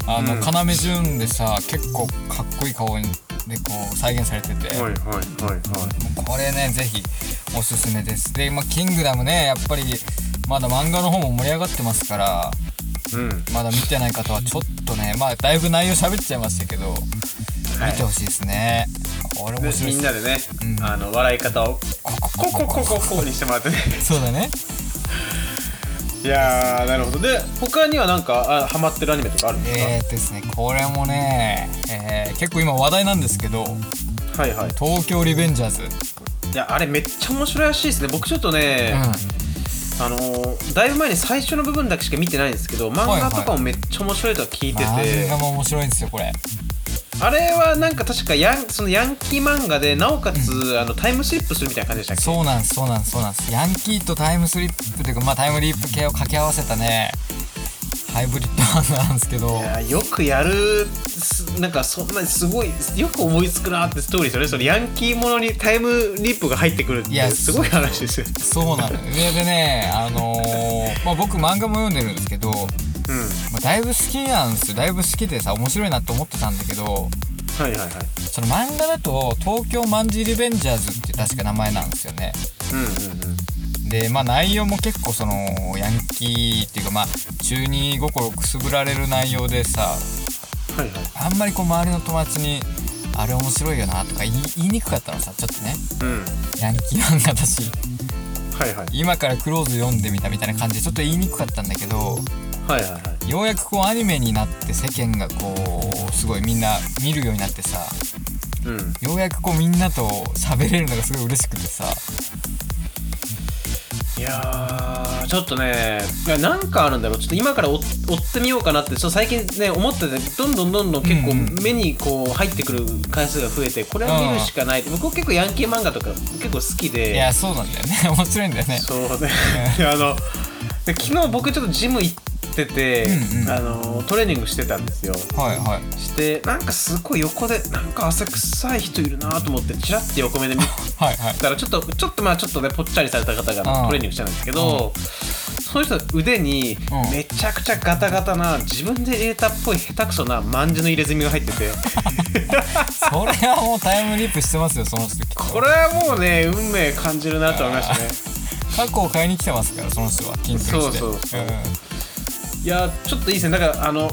[SPEAKER 1] あの、
[SPEAKER 2] うん。
[SPEAKER 1] 要潤でさ結構かっこいい顔にでこう再現されてて、
[SPEAKER 2] はいはいはいはい。
[SPEAKER 1] これねぜひおすすめです。で、まあ、キングダムねやっぱりまだ漫画の方も盛り上がってますから
[SPEAKER 2] うん。
[SPEAKER 1] まだ見てない方はちょっとねまあだいぶ内容喋っちゃいましたけど、
[SPEAKER 2] はい。
[SPEAKER 1] 見てほしいですね。これ
[SPEAKER 2] で
[SPEAKER 1] 面白い
[SPEAKER 2] みんなでね、
[SPEAKER 1] うん。
[SPEAKER 2] あの笑い方を
[SPEAKER 1] ここ
[SPEAKER 2] こうこうこうこうこうにしてもらってね。
[SPEAKER 1] そうだね
[SPEAKER 2] いやーなるほど。で他にはなんかあハマってるアニメとかあるんですか、
[SPEAKER 1] えー、ですねこれもね、えー結構今話題なんですけど
[SPEAKER 2] はいはい。
[SPEAKER 1] 東京リベンジャーズ。
[SPEAKER 2] いやあれめっちゃ面白いらしいですね。僕ちょっとね、あのーだいぶ前に最初の部分だけしか見てないんですけど漫画とかもめっちゃ面白いとは聞いてて、
[SPEAKER 1] 漫画も面白いんですよこれ
[SPEAKER 2] あれはなんか確かヤンそのヤンキー漫画でなおかつ、あのタイムスリップするみたいな感じでしたっけ？
[SPEAKER 1] そうなんですそうなんですそうなんです。ヤンキーとタイムスリップというかまあタイムリープ系を掛け合わせたねハイブリッド漫画なんですけど。
[SPEAKER 2] よくやるすなんかそんなにすごいよく思いつくなってストーリーですよね。それヤンキーものにタイムリップが入ってくるっ
[SPEAKER 1] いや
[SPEAKER 2] てすごい話ですよ
[SPEAKER 1] そうなのでねあのーまあ、僕漫画も読んでるんですけど、ま
[SPEAKER 2] うん。
[SPEAKER 1] あ、だいぶ好きなんですよ。だいぶ好きでさ面白いなって思ってたんだけど
[SPEAKER 2] はいはいはい。
[SPEAKER 1] その漫画だと東京マンジーリベンジャーズって確か名前なんですよね。
[SPEAKER 2] うんうんうん。
[SPEAKER 1] でまあ内容も結構そのヤンキーっていうかまあ中二心くすぶられる内容でさ
[SPEAKER 2] はいはい。
[SPEAKER 1] あんまりこう周りの友達にあれ面白いよなとか言い言いにくかったのさちょっとね。
[SPEAKER 2] うん。
[SPEAKER 1] ヤンキー漫画だし。
[SPEAKER 2] はいはい。
[SPEAKER 1] 今からクローズ読んでみたみたいな感じでちょっと言いにくかったんだけど
[SPEAKER 2] はいはいはい。
[SPEAKER 1] ようやくこうアニメになって世間がこうすごいみんな見るようになってさ
[SPEAKER 2] うん。
[SPEAKER 1] ようやくこうみんなと喋れるのがすごい嬉しくてさ。
[SPEAKER 2] いやーちょっとねなんかあるんだろう。ちょっと今から追追ってみようかなってちょっと最近ね思っててどんどんどんどん結構
[SPEAKER 1] うん。うん
[SPEAKER 2] 目にこう入ってくる回数が増えてこれは見るしかない。僕結構ヤンキー漫画とか結構好きで。
[SPEAKER 1] いやそうなんだよね。面白いんだよね。
[SPEAKER 2] そうね。あので昨日僕ちょっとジム行ってて、
[SPEAKER 1] うんうん。
[SPEAKER 2] あのトレーニングしてたんですよ。
[SPEAKER 1] はいはい。
[SPEAKER 2] してなんかすごい横でなんか汗臭い人いるなと思ってチラッて横目で見 たらちょっとちょっとまあちょっとねぽっちゃりされた方が
[SPEAKER 1] うん。
[SPEAKER 2] トレーニングしてたんですけど、その人の腕に
[SPEAKER 1] うん。
[SPEAKER 2] めちゃくちゃガタガタな自分で入れたっぽい下手くそな万字の入れ墨が入ってて。
[SPEAKER 1] それはもうタイムリープしてますよその人。
[SPEAKER 2] これはもうね運命感じるなと思いましたね。
[SPEAKER 1] 過去を買いに来てますからその人は。筋トレして。
[SPEAKER 2] そうそうそうんいやちょっといいですね。だからあの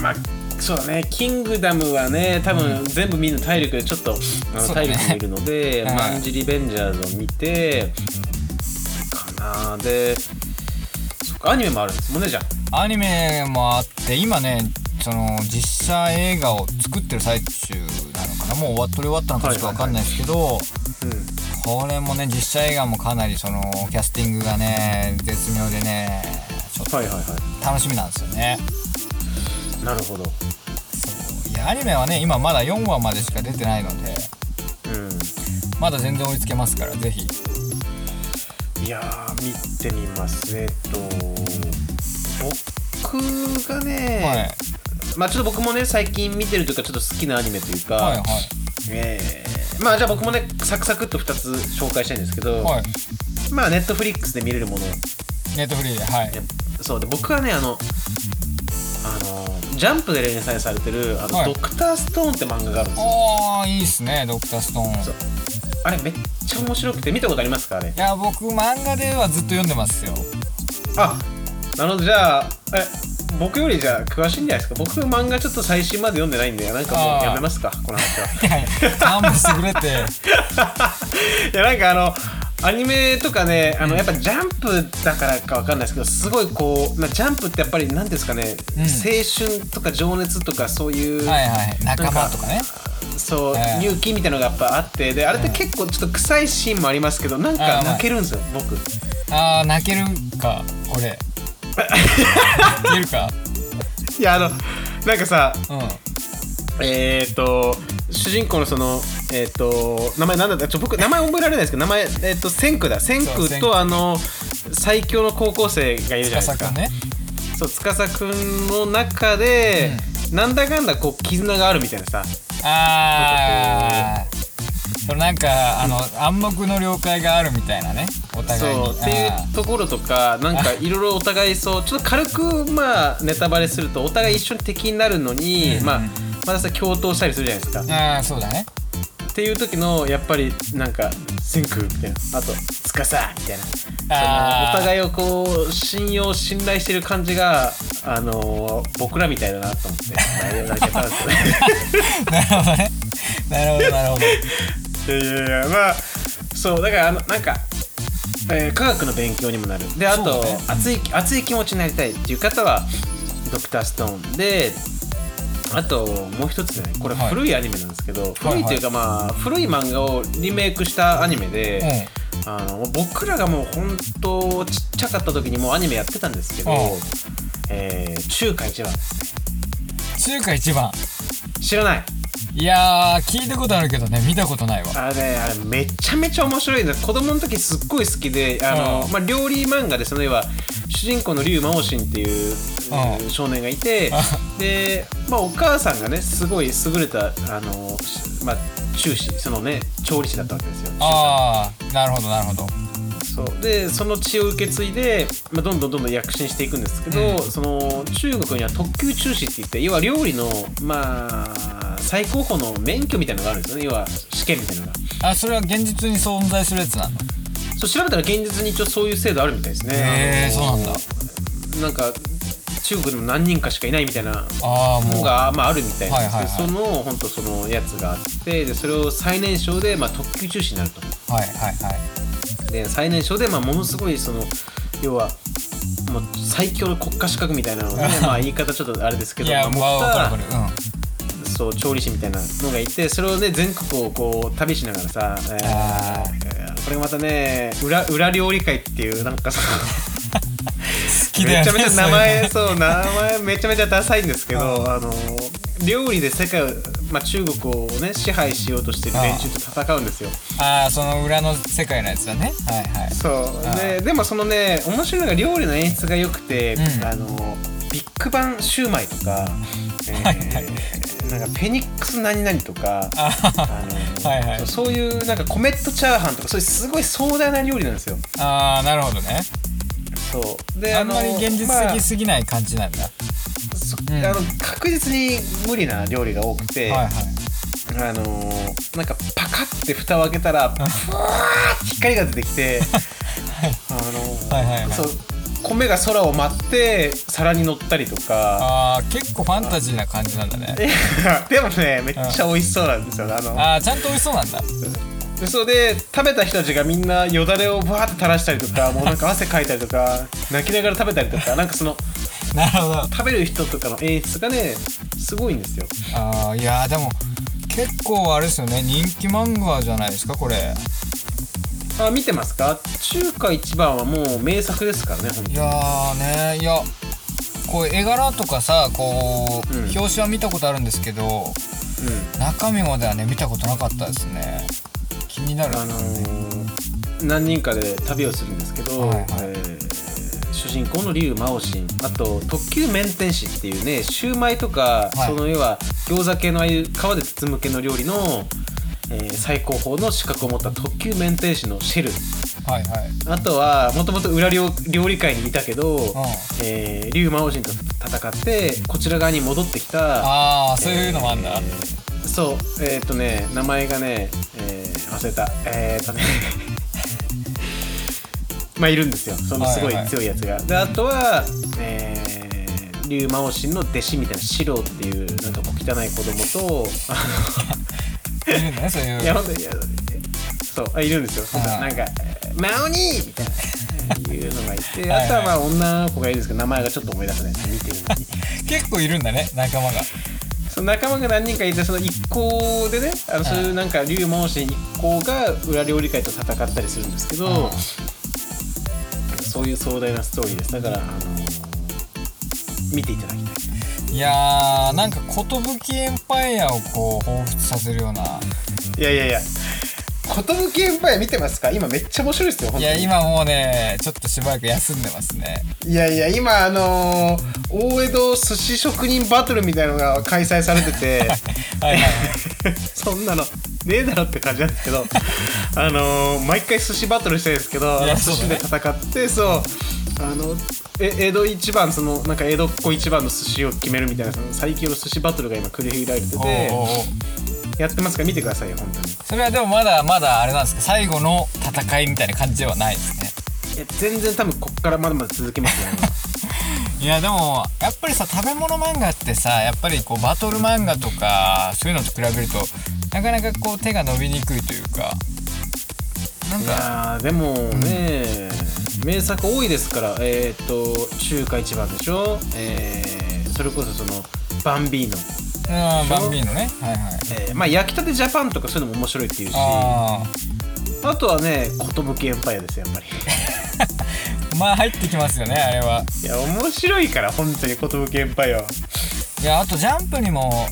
[SPEAKER 2] まあそうだね。キングダムはね多分全部見る体力でちょっと、
[SPEAKER 1] うだね。
[SPEAKER 2] 体力もいるので、
[SPEAKER 1] うん
[SPEAKER 2] マンジリベンジャーズを見てかなでそっかアニメもあるんですもんねじゃあ。
[SPEAKER 1] アニメもあって今ねその実写映画を作ってる最中なのかな。もう終わっとり終わったのかちょっとわかんないですけど、これもね実写映画もかなりそのキャスティングがね絶妙でね
[SPEAKER 2] はいはいは
[SPEAKER 1] と楽しみなんですよね。
[SPEAKER 2] いなるほど。
[SPEAKER 1] そう。いやアニメはね今まだ4話までしか出てないので
[SPEAKER 2] うん。
[SPEAKER 1] まだ全然追いつけますからぜひ。
[SPEAKER 2] いやー見てみます。えっと僕がね、
[SPEAKER 1] はい。
[SPEAKER 2] まあちょっと僕もね最近見てるというかちょっと好きなアニメというか、
[SPEAKER 1] はい
[SPEAKER 2] えーまあじゃあ僕もねサクサクっと2つ紹介したいんですけど、
[SPEAKER 1] はい。はい
[SPEAKER 2] まあネットフリックスで見れるもの。
[SPEAKER 1] ネットフリーではい。
[SPEAKER 2] やそうで僕はねあのあのジャンプで連載されてるあの、
[SPEAKER 1] はい。
[SPEAKER 2] ドクターストーンって漫画があるんですよ。
[SPEAKER 1] おーいいっすねドクターストーン。
[SPEAKER 2] そう。あれめっちゃ面白くて見たことありますかあれ？
[SPEAKER 1] いや僕漫画ではずっと読んでますよ。
[SPEAKER 2] あなるほど。じゃあえ僕よりじゃあ詳しいんじゃないですか？僕漫画ちょっと最新まで読んでないんでなんかも
[SPEAKER 1] あー。
[SPEAKER 2] うやめますか？この話は。
[SPEAKER 1] いや勘弁してくれて。
[SPEAKER 2] いやなんかあのアニメとかねあのやっぱジャンプだからかわかんないですけどすごいこう、まあ、ジャンプってやっぱり何ですかね、
[SPEAKER 1] うん。
[SPEAKER 2] 青春とか情熱とかそういう、
[SPEAKER 1] はいはい仲間とかね。
[SPEAKER 2] そう、
[SPEAKER 1] ええ。
[SPEAKER 2] 勇気みたいなのがやっぱあってであれって結構ちょっと臭いシーンもありますけどなんか泣けるんですよ僕。
[SPEAKER 1] あー泣けるかこれ泣けるか。
[SPEAKER 2] いやあのなんかさ
[SPEAKER 1] うん。
[SPEAKER 2] えっ、ー、と主人公のそのえっ、と名前なんだった？ちょ僕名前覚えられないですけど名前えっ、と千空だ。千空
[SPEAKER 1] そう千
[SPEAKER 2] とあの最強の高校生がいるじゃないですか。そう司くんの中で、なんだかんだこう絆があるみたいなさ。
[SPEAKER 1] あー。そのなんかあの暗黙の了解があるみたいなね。お互いに。
[SPEAKER 2] そうっていうところとかなんかいろいろお互いそうちょっと軽くまあネタバレするとお互い一緒に敵になるのに、
[SPEAKER 1] うん
[SPEAKER 2] まあまたさ共闘したりするじゃないですか、
[SPEAKER 1] ああーそうだね
[SPEAKER 2] っていう時のやっぱりなんか「千空」みたいな。あと「司」みたいな。お互いをこう信用信頼してる感じがあのー僕らみたいだなと思って。
[SPEAKER 1] なるほどね。なるほどなるほど。
[SPEAKER 2] いやいやまあそうだからあのなんか、えー科学の勉強にもなる。であと、
[SPEAKER 1] ね。
[SPEAKER 2] 熱い熱い気持ちになりたいっていう方はドクターストーンであともう一つねこれ
[SPEAKER 1] はい。
[SPEAKER 2] 古いアニメなんですけど、
[SPEAKER 1] はい
[SPEAKER 2] 古いっていうかまあ古い漫画をリメイクしたアニメで、あの僕らがもう本当ちっちゃかった時にもうアニメやってたんですけど、
[SPEAKER 1] うん。
[SPEAKER 2] えー中華一番
[SPEAKER 1] 中華一番。
[SPEAKER 2] 知らない
[SPEAKER 1] いやー聞いたことあるけどね見たことないわ。
[SPEAKER 2] あれねあれめちゃめちゃ面白いんだ子供の時すっごい好きであの、
[SPEAKER 1] うん。
[SPEAKER 2] まあ、料理漫画でその要は主人公の劉真央信っていう、
[SPEAKER 1] うん。
[SPEAKER 2] 少年がいて
[SPEAKER 1] あ
[SPEAKER 2] で、まあ、お母さんがねすごい優れたあの、しまあ、厨師そのね調理師だったわけですよ。
[SPEAKER 1] ああなるほどなるほど。
[SPEAKER 2] そう。でその血を受け継いで、まあ、どんどんどんどん躍進していくんですけど、
[SPEAKER 1] うん。
[SPEAKER 2] その中国には特級厨師って言って要は料理のまあ最高峰の免許みたいなのがあるんですよね。要は試験みたいなのが。
[SPEAKER 1] あそれは現実に存在するやつなの？
[SPEAKER 2] そう調べたら現実に一応そういう制度あるみたいですね。
[SPEAKER 1] へー
[SPEAKER 2] あの
[SPEAKER 1] そうなんだ。
[SPEAKER 2] なんか中国でも何人かしかいないみたいなのが、まあ、あるみたいなんですけど、
[SPEAKER 1] はいはいはい。
[SPEAKER 2] その本当そのやつがあってでそれを最年少で、まあ、特級厨師になると。
[SPEAKER 1] はいはいはい。
[SPEAKER 2] で最年少で、まあ、ものすごいその要はもう最強の国家資格みたいなのをね まあ言い方ちょっとあれですけど
[SPEAKER 1] いや
[SPEAKER 2] まあ持っ
[SPEAKER 1] るうん。
[SPEAKER 2] たそう調理師みたいなのがいてそれをね全国をこう旅しながらさ、えー
[SPEAKER 1] あ
[SPEAKER 2] これがまたね裏裏料理会っていうなんかさめちゃめちゃ名前
[SPEAKER 1] の
[SPEAKER 2] そう名前めちゃめちゃダサいんですけどあの料理で世界を、まあ、中国をね支配しようとしてる連中と戦うんですよ。
[SPEAKER 1] ああその裏の世界のやつだね。はいはい。
[SPEAKER 2] そう。
[SPEAKER 1] あ
[SPEAKER 2] ででもそのね面白いのが料理の演出が良くて、
[SPEAKER 1] うん。
[SPEAKER 2] あのビッグバンシューマイとか、えー
[SPEAKER 1] はいはい。
[SPEAKER 2] なんかフェニックス何々とか
[SPEAKER 1] あ
[SPEAKER 2] あの
[SPEAKER 1] はいはい。
[SPEAKER 2] そういうなんかコメットチャーハンとかそういうすごい壮大な料理なんですよ。
[SPEAKER 1] あーなるほどね。
[SPEAKER 2] そう。で
[SPEAKER 1] あんまり現実
[SPEAKER 2] まあ
[SPEAKER 1] 的すぎない感じなんだ、
[SPEAKER 2] そ
[SPEAKER 1] うん。
[SPEAKER 2] あの確実に無理な料理が多くて、
[SPEAKER 1] はいはい。
[SPEAKER 2] あのーなんかパカって蓋を開けたらふわーって光が出てきて あのー
[SPEAKER 1] はいはいはい。
[SPEAKER 2] そう米が空を舞って皿に乗ったりとか。
[SPEAKER 1] あー結構ファンタジーな感じなんだね。
[SPEAKER 2] でもねめっちゃ美味しそうなんですよあの。
[SPEAKER 1] あーちゃんと美味しそうなんだ。
[SPEAKER 2] でそれで食べた人たちがみんなよだれをバーって垂らしたりとかもうなんか 汗かいたりとか泣きながら食べたりとかなんかその
[SPEAKER 1] なるほど。
[SPEAKER 2] 食べる人とかの演出がねすごいんですよ。
[SPEAKER 1] あーいやーでも結構あれですよね人気漫画じゃないですかこれ
[SPEAKER 2] あ見てますか？中華一番はもう名作ですからね本当に。
[SPEAKER 1] いやーねいやこう絵柄とかさこう、
[SPEAKER 2] うん。
[SPEAKER 1] 表紙は見たことあるんですけど
[SPEAKER 2] うん。
[SPEAKER 1] 中身まではね見たことなかったですね。気になる
[SPEAKER 2] あのー何人かで旅をするんですけど、
[SPEAKER 1] はいはい。
[SPEAKER 2] えー主人公の劉真央信あと特級麺天使っていうねシューマイとか、
[SPEAKER 1] はい。
[SPEAKER 2] その要は餃子系のああいう皮で包む系の料理の、えー最高峰の資格を持った特級麺天使のシェル。
[SPEAKER 1] はいはい。
[SPEAKER 2] あとはもともと裏料料理界にいたけど、
[SPEAKER 1] ん。
[SPEAKER 2] えー劉真央信と戦ってこちら側に戻ってきた
[SPEAKER 1] ああそういうのもあんだ、
[SPEAKER 2] えーそうえーっ、とね名前がね、えー忘れた。えーっ、とね まあいるんですよ。そのすごい
[SPEAKER 1] はいはい。
[SPEAKER 2] 強いやつが、であとはえー劉真央信の弟子みたいなシローっていうなんかこう汚い子供とあ
[SPEAKER 1] いるねそういう。
[SPEAKER 2] のいや本当にいやそうあいるんですよ。
[SPEAKER 1] はい。
[SPEAKER 2] なんか「マオニー!」みたいな。いうのがいてあとはまあ女の子がいるんですけど名前がちょっと思い出せないです見てるのに。
[SPEAKER 1] 結構いるんだね仲間が。
[SPEAKER 2] その仲間が何人かいてその一行でねあのそういうなんか龍門神一行が裏料理界と戦ったりするんですけどそういう壮大なストーリーです。だから、あのー見ていただきたい
[SPEAKER 1] いやーなんか寿エンパイアをこう彷彿させるような。い
[SPEAKER 2] やいやいや。寿エンパイア見てますか？今めっちゃ面白いですよ本当に。
[SPEAKER 1] いや今もうねちょっとしばらく休んでますね。
[SPEAKER 2] いやいや今あのー大江戸寿司職人バトルみたいのが開催されてて。
[SPEAKER 1] はいはいはい。
[SPEAKER 2] そんなのねえだろって感じなんですけど。あのー毎回寿司バトルしてるんですけど
[SPEAKER 1] いや
[SPEAKER 2] 寿司で戦ってそう。あのえ江戸一番そのなんか江戸っ子一番の寿司を決めるみたいなその最強の寿司バトルが今繰り広げられててやってますか？ら見てくださいよ本当に。
[SPEAKER 1] それはでもまだまだあれなんですか？最後の戦いみたいな感じではないですね。
[SPEAKER 2] いや全然多分こっからまだまだ続きますよ。
[SPEAKER 1] いやでもやっぱりさ食べ物漫画ってさやっぱりこうバトル漫画とかそういうのと比べるとなかなかこう手が伸びにくいというか。なん
[SPEAKER 2] い
[SPEAKER 1] か
[SPEAKER 2] やーでもね、名作多いですからえっ、と中華一番でしょ？えーそれこそそのバンビーノ。
[SPEAKER 1] うんバンビーノね。はいはい。
[SPEAKER 2] えーまあ焼きたてジャパンとかそういうのも面白いっていうし。
[SPEAKER 1] あ
[SPEAKER 2] あとはね寿エンパイアですよやっぱり。
[SPEAKER 1] まあ入ってきますよねあれは。い
[SPEAKER 2] や面白いから本当に寿エンパイアは。い
[SPEAKER 1] やあとジャンプにも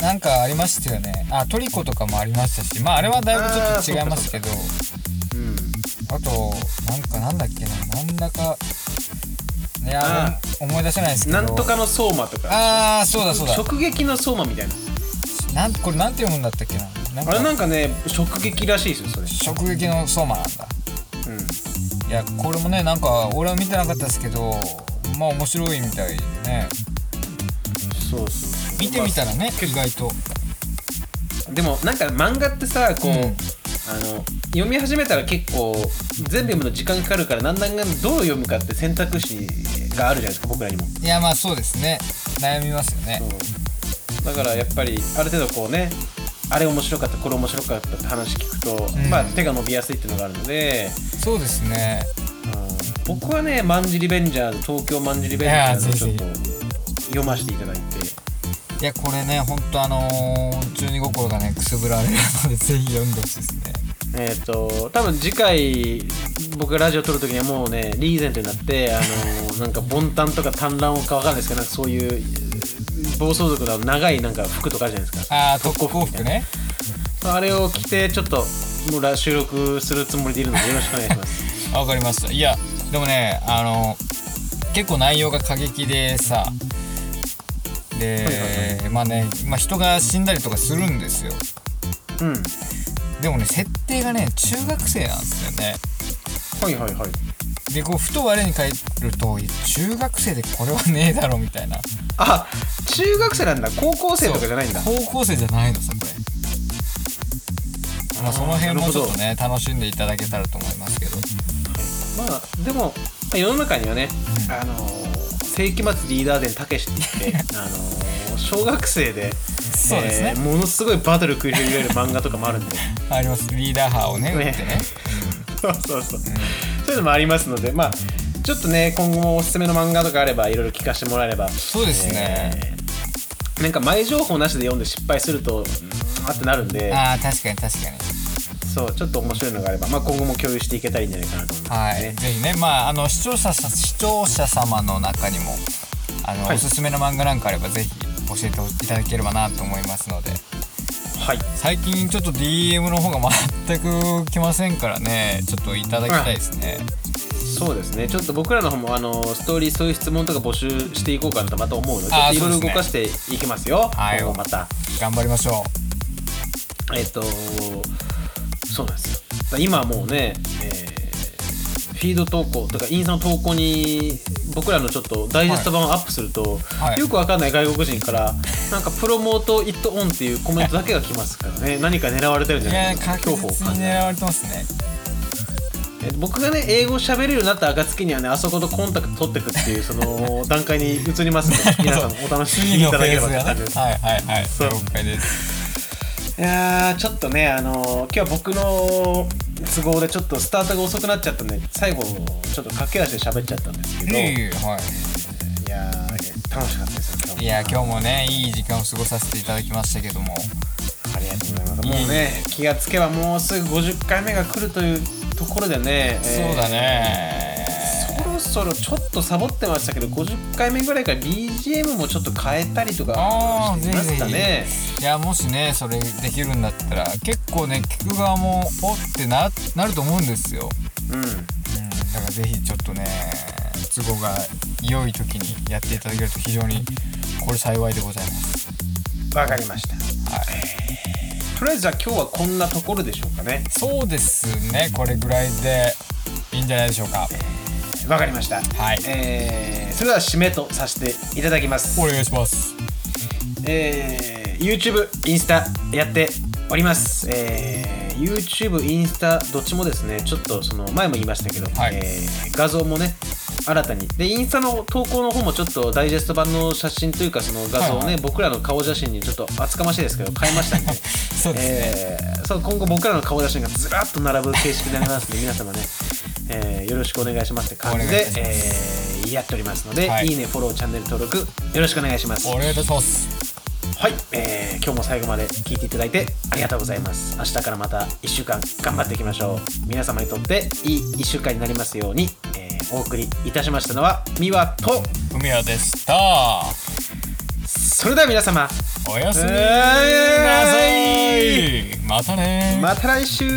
[SPEAKER 1] なんかありましたよね。あトリコとかもありましたしまああれはだいぶちょっと違いますけど。
[SPEAKER 2] うん
[SPEAKER 1] あとなんかなんだっけな。なんだかいや
[SPEAKER 2] あ
[SPEAKER 1] 思い出せないですけど。
[SPEAKER 2] なんとかの相馬とか。
[SPEAKER 1] ああそうだそうだ。
[SPEAKER 2] 直撃の相馬みたいな。
[SPEAKER 1] なんこれなんて読むんだったっけな。
[SPEAKER 2] あれな
[SPEAKER 1] か
[SPEAKER 2] んかね直撃らしいですよそれ。
[SPEAKER 1] 直撃の相馬なんだ。
[SPEAKER 2] うん。
[SPEAKER 1] いやこれもねなんか俺は見てなかったですけどまあ面白いみたいでね。
[SPEAKER 2] そうそうそう。
[SPEAKER 1] 見てみたらね
[SPEAKER 2] ま
[SPEAKER 1] 意外と。
[SPEAKER 2] あでもなんか漫画ってさこう、
[SPEAKER 1] うん
[SPEAKER 2] あの読み始めたら結構全部読むの時間かかるからなんだかんだどう読むかって選択肢があるじゃないですか僕らにも。
[SPEAKER 1] いやまあそうですね。悩みますよね。
[SPEAKER 2] だからやっぱりある程度こうねあれ面白かったこれ面白かったって話聞くと、
[SPEAKER 1] うん。
[SPEAKER 2] まあ手が伸びやすいっていうのがあるので、
[SPEAKER 1] そうですね。
[SPEAKER 2] うん。僕はね「マンジリベンジャーズ」東京マンジリベンジャーズをちょっと読ませていただいて。
[SPEAKER 1] いやこれねほんとあのー、中二心がねくすぶられるのでぜひ読んでほしいですね
[SPEAKER 2] えっ、と多分次回僕がラジオ撮る時にはもうねリーゼントになってあのー なんかボンタンとか短乱かわかんないですけどなんかそういう暴走族の長いなんか服とかあるじゃないですか。
[SPEAKER 1] ああ特攻服ね。
[SPEAKER 2] あれを着てちょっともう来収録するつもりでいるのでよろしくお願いします。
[SPEAKER 1] あ わかりました。いやでもねあの結構内容が過激でさで、まあね、まあ、人が死んだりとかするんですよ。
[SPEAKER 2] うん
[SPEAKER 1] でもね設定がね中学生なんですよね。
[SPEAKER 2] はいはいはい。
[SPEAKER 1] でこうふと我に返ると中学生でこれはねえだろみたいな。
[SPEAKER 2] あ中学生なんだ。高校生とかじゃないんだ。
[SPEAKER 1] 高校生じゃないのさこれまあその辺もちょっとね楽しんでいただけたらと思いますけど。
[SPEAKER 2] まあでもまあ世の中にはね、
[SPEAKER 1] うん。
[SPEAKER 2] あのー世紀末リーダー伝たけしって言ってあのー小学生で
[SPEAKER 1] そうですね。
[SPEAKER 2] えーものすごいバトル繰り広げる漫画とかもあるんで。
[SPEAKER 1] あります。リーダー派をね打
[SPEAKER 2] ね
[SPEAKER 1] ってね。
[SPEAKER 2] そうそうそう、そういうのもありますのでまあちょっとね今後もおすすめの漫画とかあればいろいろ聞かせてもらえれば。
[SPEAKER 1] そうですね、
[SPEAKER 2] えーなんか前情報なしで読んで失敗するとうんあってなるんで。
[SPEAKER 1] ああ確かに確かに。
[SPEAKER 2] そうちょっと面白いのがあれば、まあ、今後も共有していけたらいいんじゃないかなと思います
[SPEAKER 1] はい、
[SPEAKER 2] ね、
[SPEAKER 1] ぜひねまああの視聴者さ視聴者様の中にもあの、
[SPEAKER 2] はい。
[SPEAKER 1] おすすめの漫画なんかあればぜひ教えていただければなと思いますので。
[SPEAKER 2] はい。
[SPEAKER 1] 最近ちょっと DM の方が全く来ませんからね。ちょっといただきたいですね。
[SPEAKER 2] そうですね。ちょっと僕らの方もあのストーリーそういう質問とか募集していこうかなとまた思うのでいろいろ動かしていきますよ。
[SPEAKER 1] はい
[SPEAKER 2] また。
[SPEAKER 1] 頑張りましょ
[SPEAKER 2] えっ、とそうなんですよ。今はもうね、えーフィード投稿とかインスタの投稿に僕らのちょっとダイジェスト版をアップすると、
[SPEAKER 1] はい。
[SPEAKER 2] よくわかんない外国人からなんかプロモートイットオンっていうコメントだけが来ますからね。何か狙われてるんじゃないか。な
[SPEAKER 1] 確実に狙われてますね。
[SPEAKER 2] えー僕がね英語喋れるようになった暁にはねあそことコンタクト取ってくっていうその段階に移りますので 皆さんお楽しみいただければ
[SPEAKER 1] ェーズがね
[SPEAKER 2] って感じです
[SPEAKER 1] はいはいはい。了解です。
[SPEAKER 2] いやーちょっとねあのー今日は僕の都合でちょっとスタートが遅くなっちゃったんで最後ちょっと駆け足で喋っちゃったんですけど、い
[SPEAKER 1] いえいえはい。
[SPEAKER 2] やー楽しかったです。
[SPEAKER 1] いや今日もねいい時間を過ごさせていただきましたけども。
[SPEAKER 2] ありがとうございます。もうね気がつけばもうすぐ50回目が来るというところでね、えー
[SPEAKER 1] そうだね
[SPEAKER 2] そろそろちょっとサボってましたけど50回目ぐらいから BGM もちょっと変えたりとか
[SPEAKER 1] ああ
[SPEAKER 2] してみますかね。
[SPEAKER 1] いやもしねそれできるんだったら結構ね聞く側もおってななると思うんですよ、
[SPEAKER 2] うん。
[SPEAKER 1] うん、だからぜひちょっとね都合が良い時にやっていただけると非常にこれ幸いでございます。
[SPEAKER 2] わかりました。
[SPEAKER 1] はい。
[SPEAKER 2] とりあえずじゃあ今日はこんなところでしょうかね。
[SPEAKER 1] そうですねこれぐらいでいいんじゃないでしょうか
[SPEAKER 2] わかりました。
[SPEAKER 1] はい。
[SPEAKER 2] えーそれでは締めとさせていただきます。
[SPEAKER 1] お願いします。
[SPEAKER 2] えー YouTube インスタやっております、えー YouTube インスタどっちもですねちょっとその前も言いましたけど、
[SPEAKER 1] はい。
[SPEAKER 2] えー画像もね新たに。でインスタの投稿の方もちょっとダイジェスト版の写真というかその画像をね、
[SPEAKER 1] はいはい。
[SPEAKER 2] 僕らの顔写真にちょっと厚かましいですけど変えましたんで。
[SPEAKER 1] そうね、
[SPEAKER 2] えーそう今後僕らの顔写真がずらっと並ぶ形式になりますので皆様ね、えーよろしくお願いしますって感じでえーやっておりますので、
[SPEAKER 1] はい。
[SPEAKER 2] い、いねフォローチャンネル登録よろしくお願いします。
[SPEAKER 1] お願いいたします。
[SPEAKER 2] はい、えー今日も最後まで聞いていただいてありがとうございます。明日からまた1週間頑張っていきましょう。皆様にとっていい1週間になりますように、えーお送りいたしましたのはミワと
[SPEAKER 1] 海谷でした。
[SPEAKER 2] それでは皆様
[SPEAKER 1] おやすみ
[SPEAKER 2] えー
[SPEAKER 1] なさい。またね。
[SPEAKER 2] また来週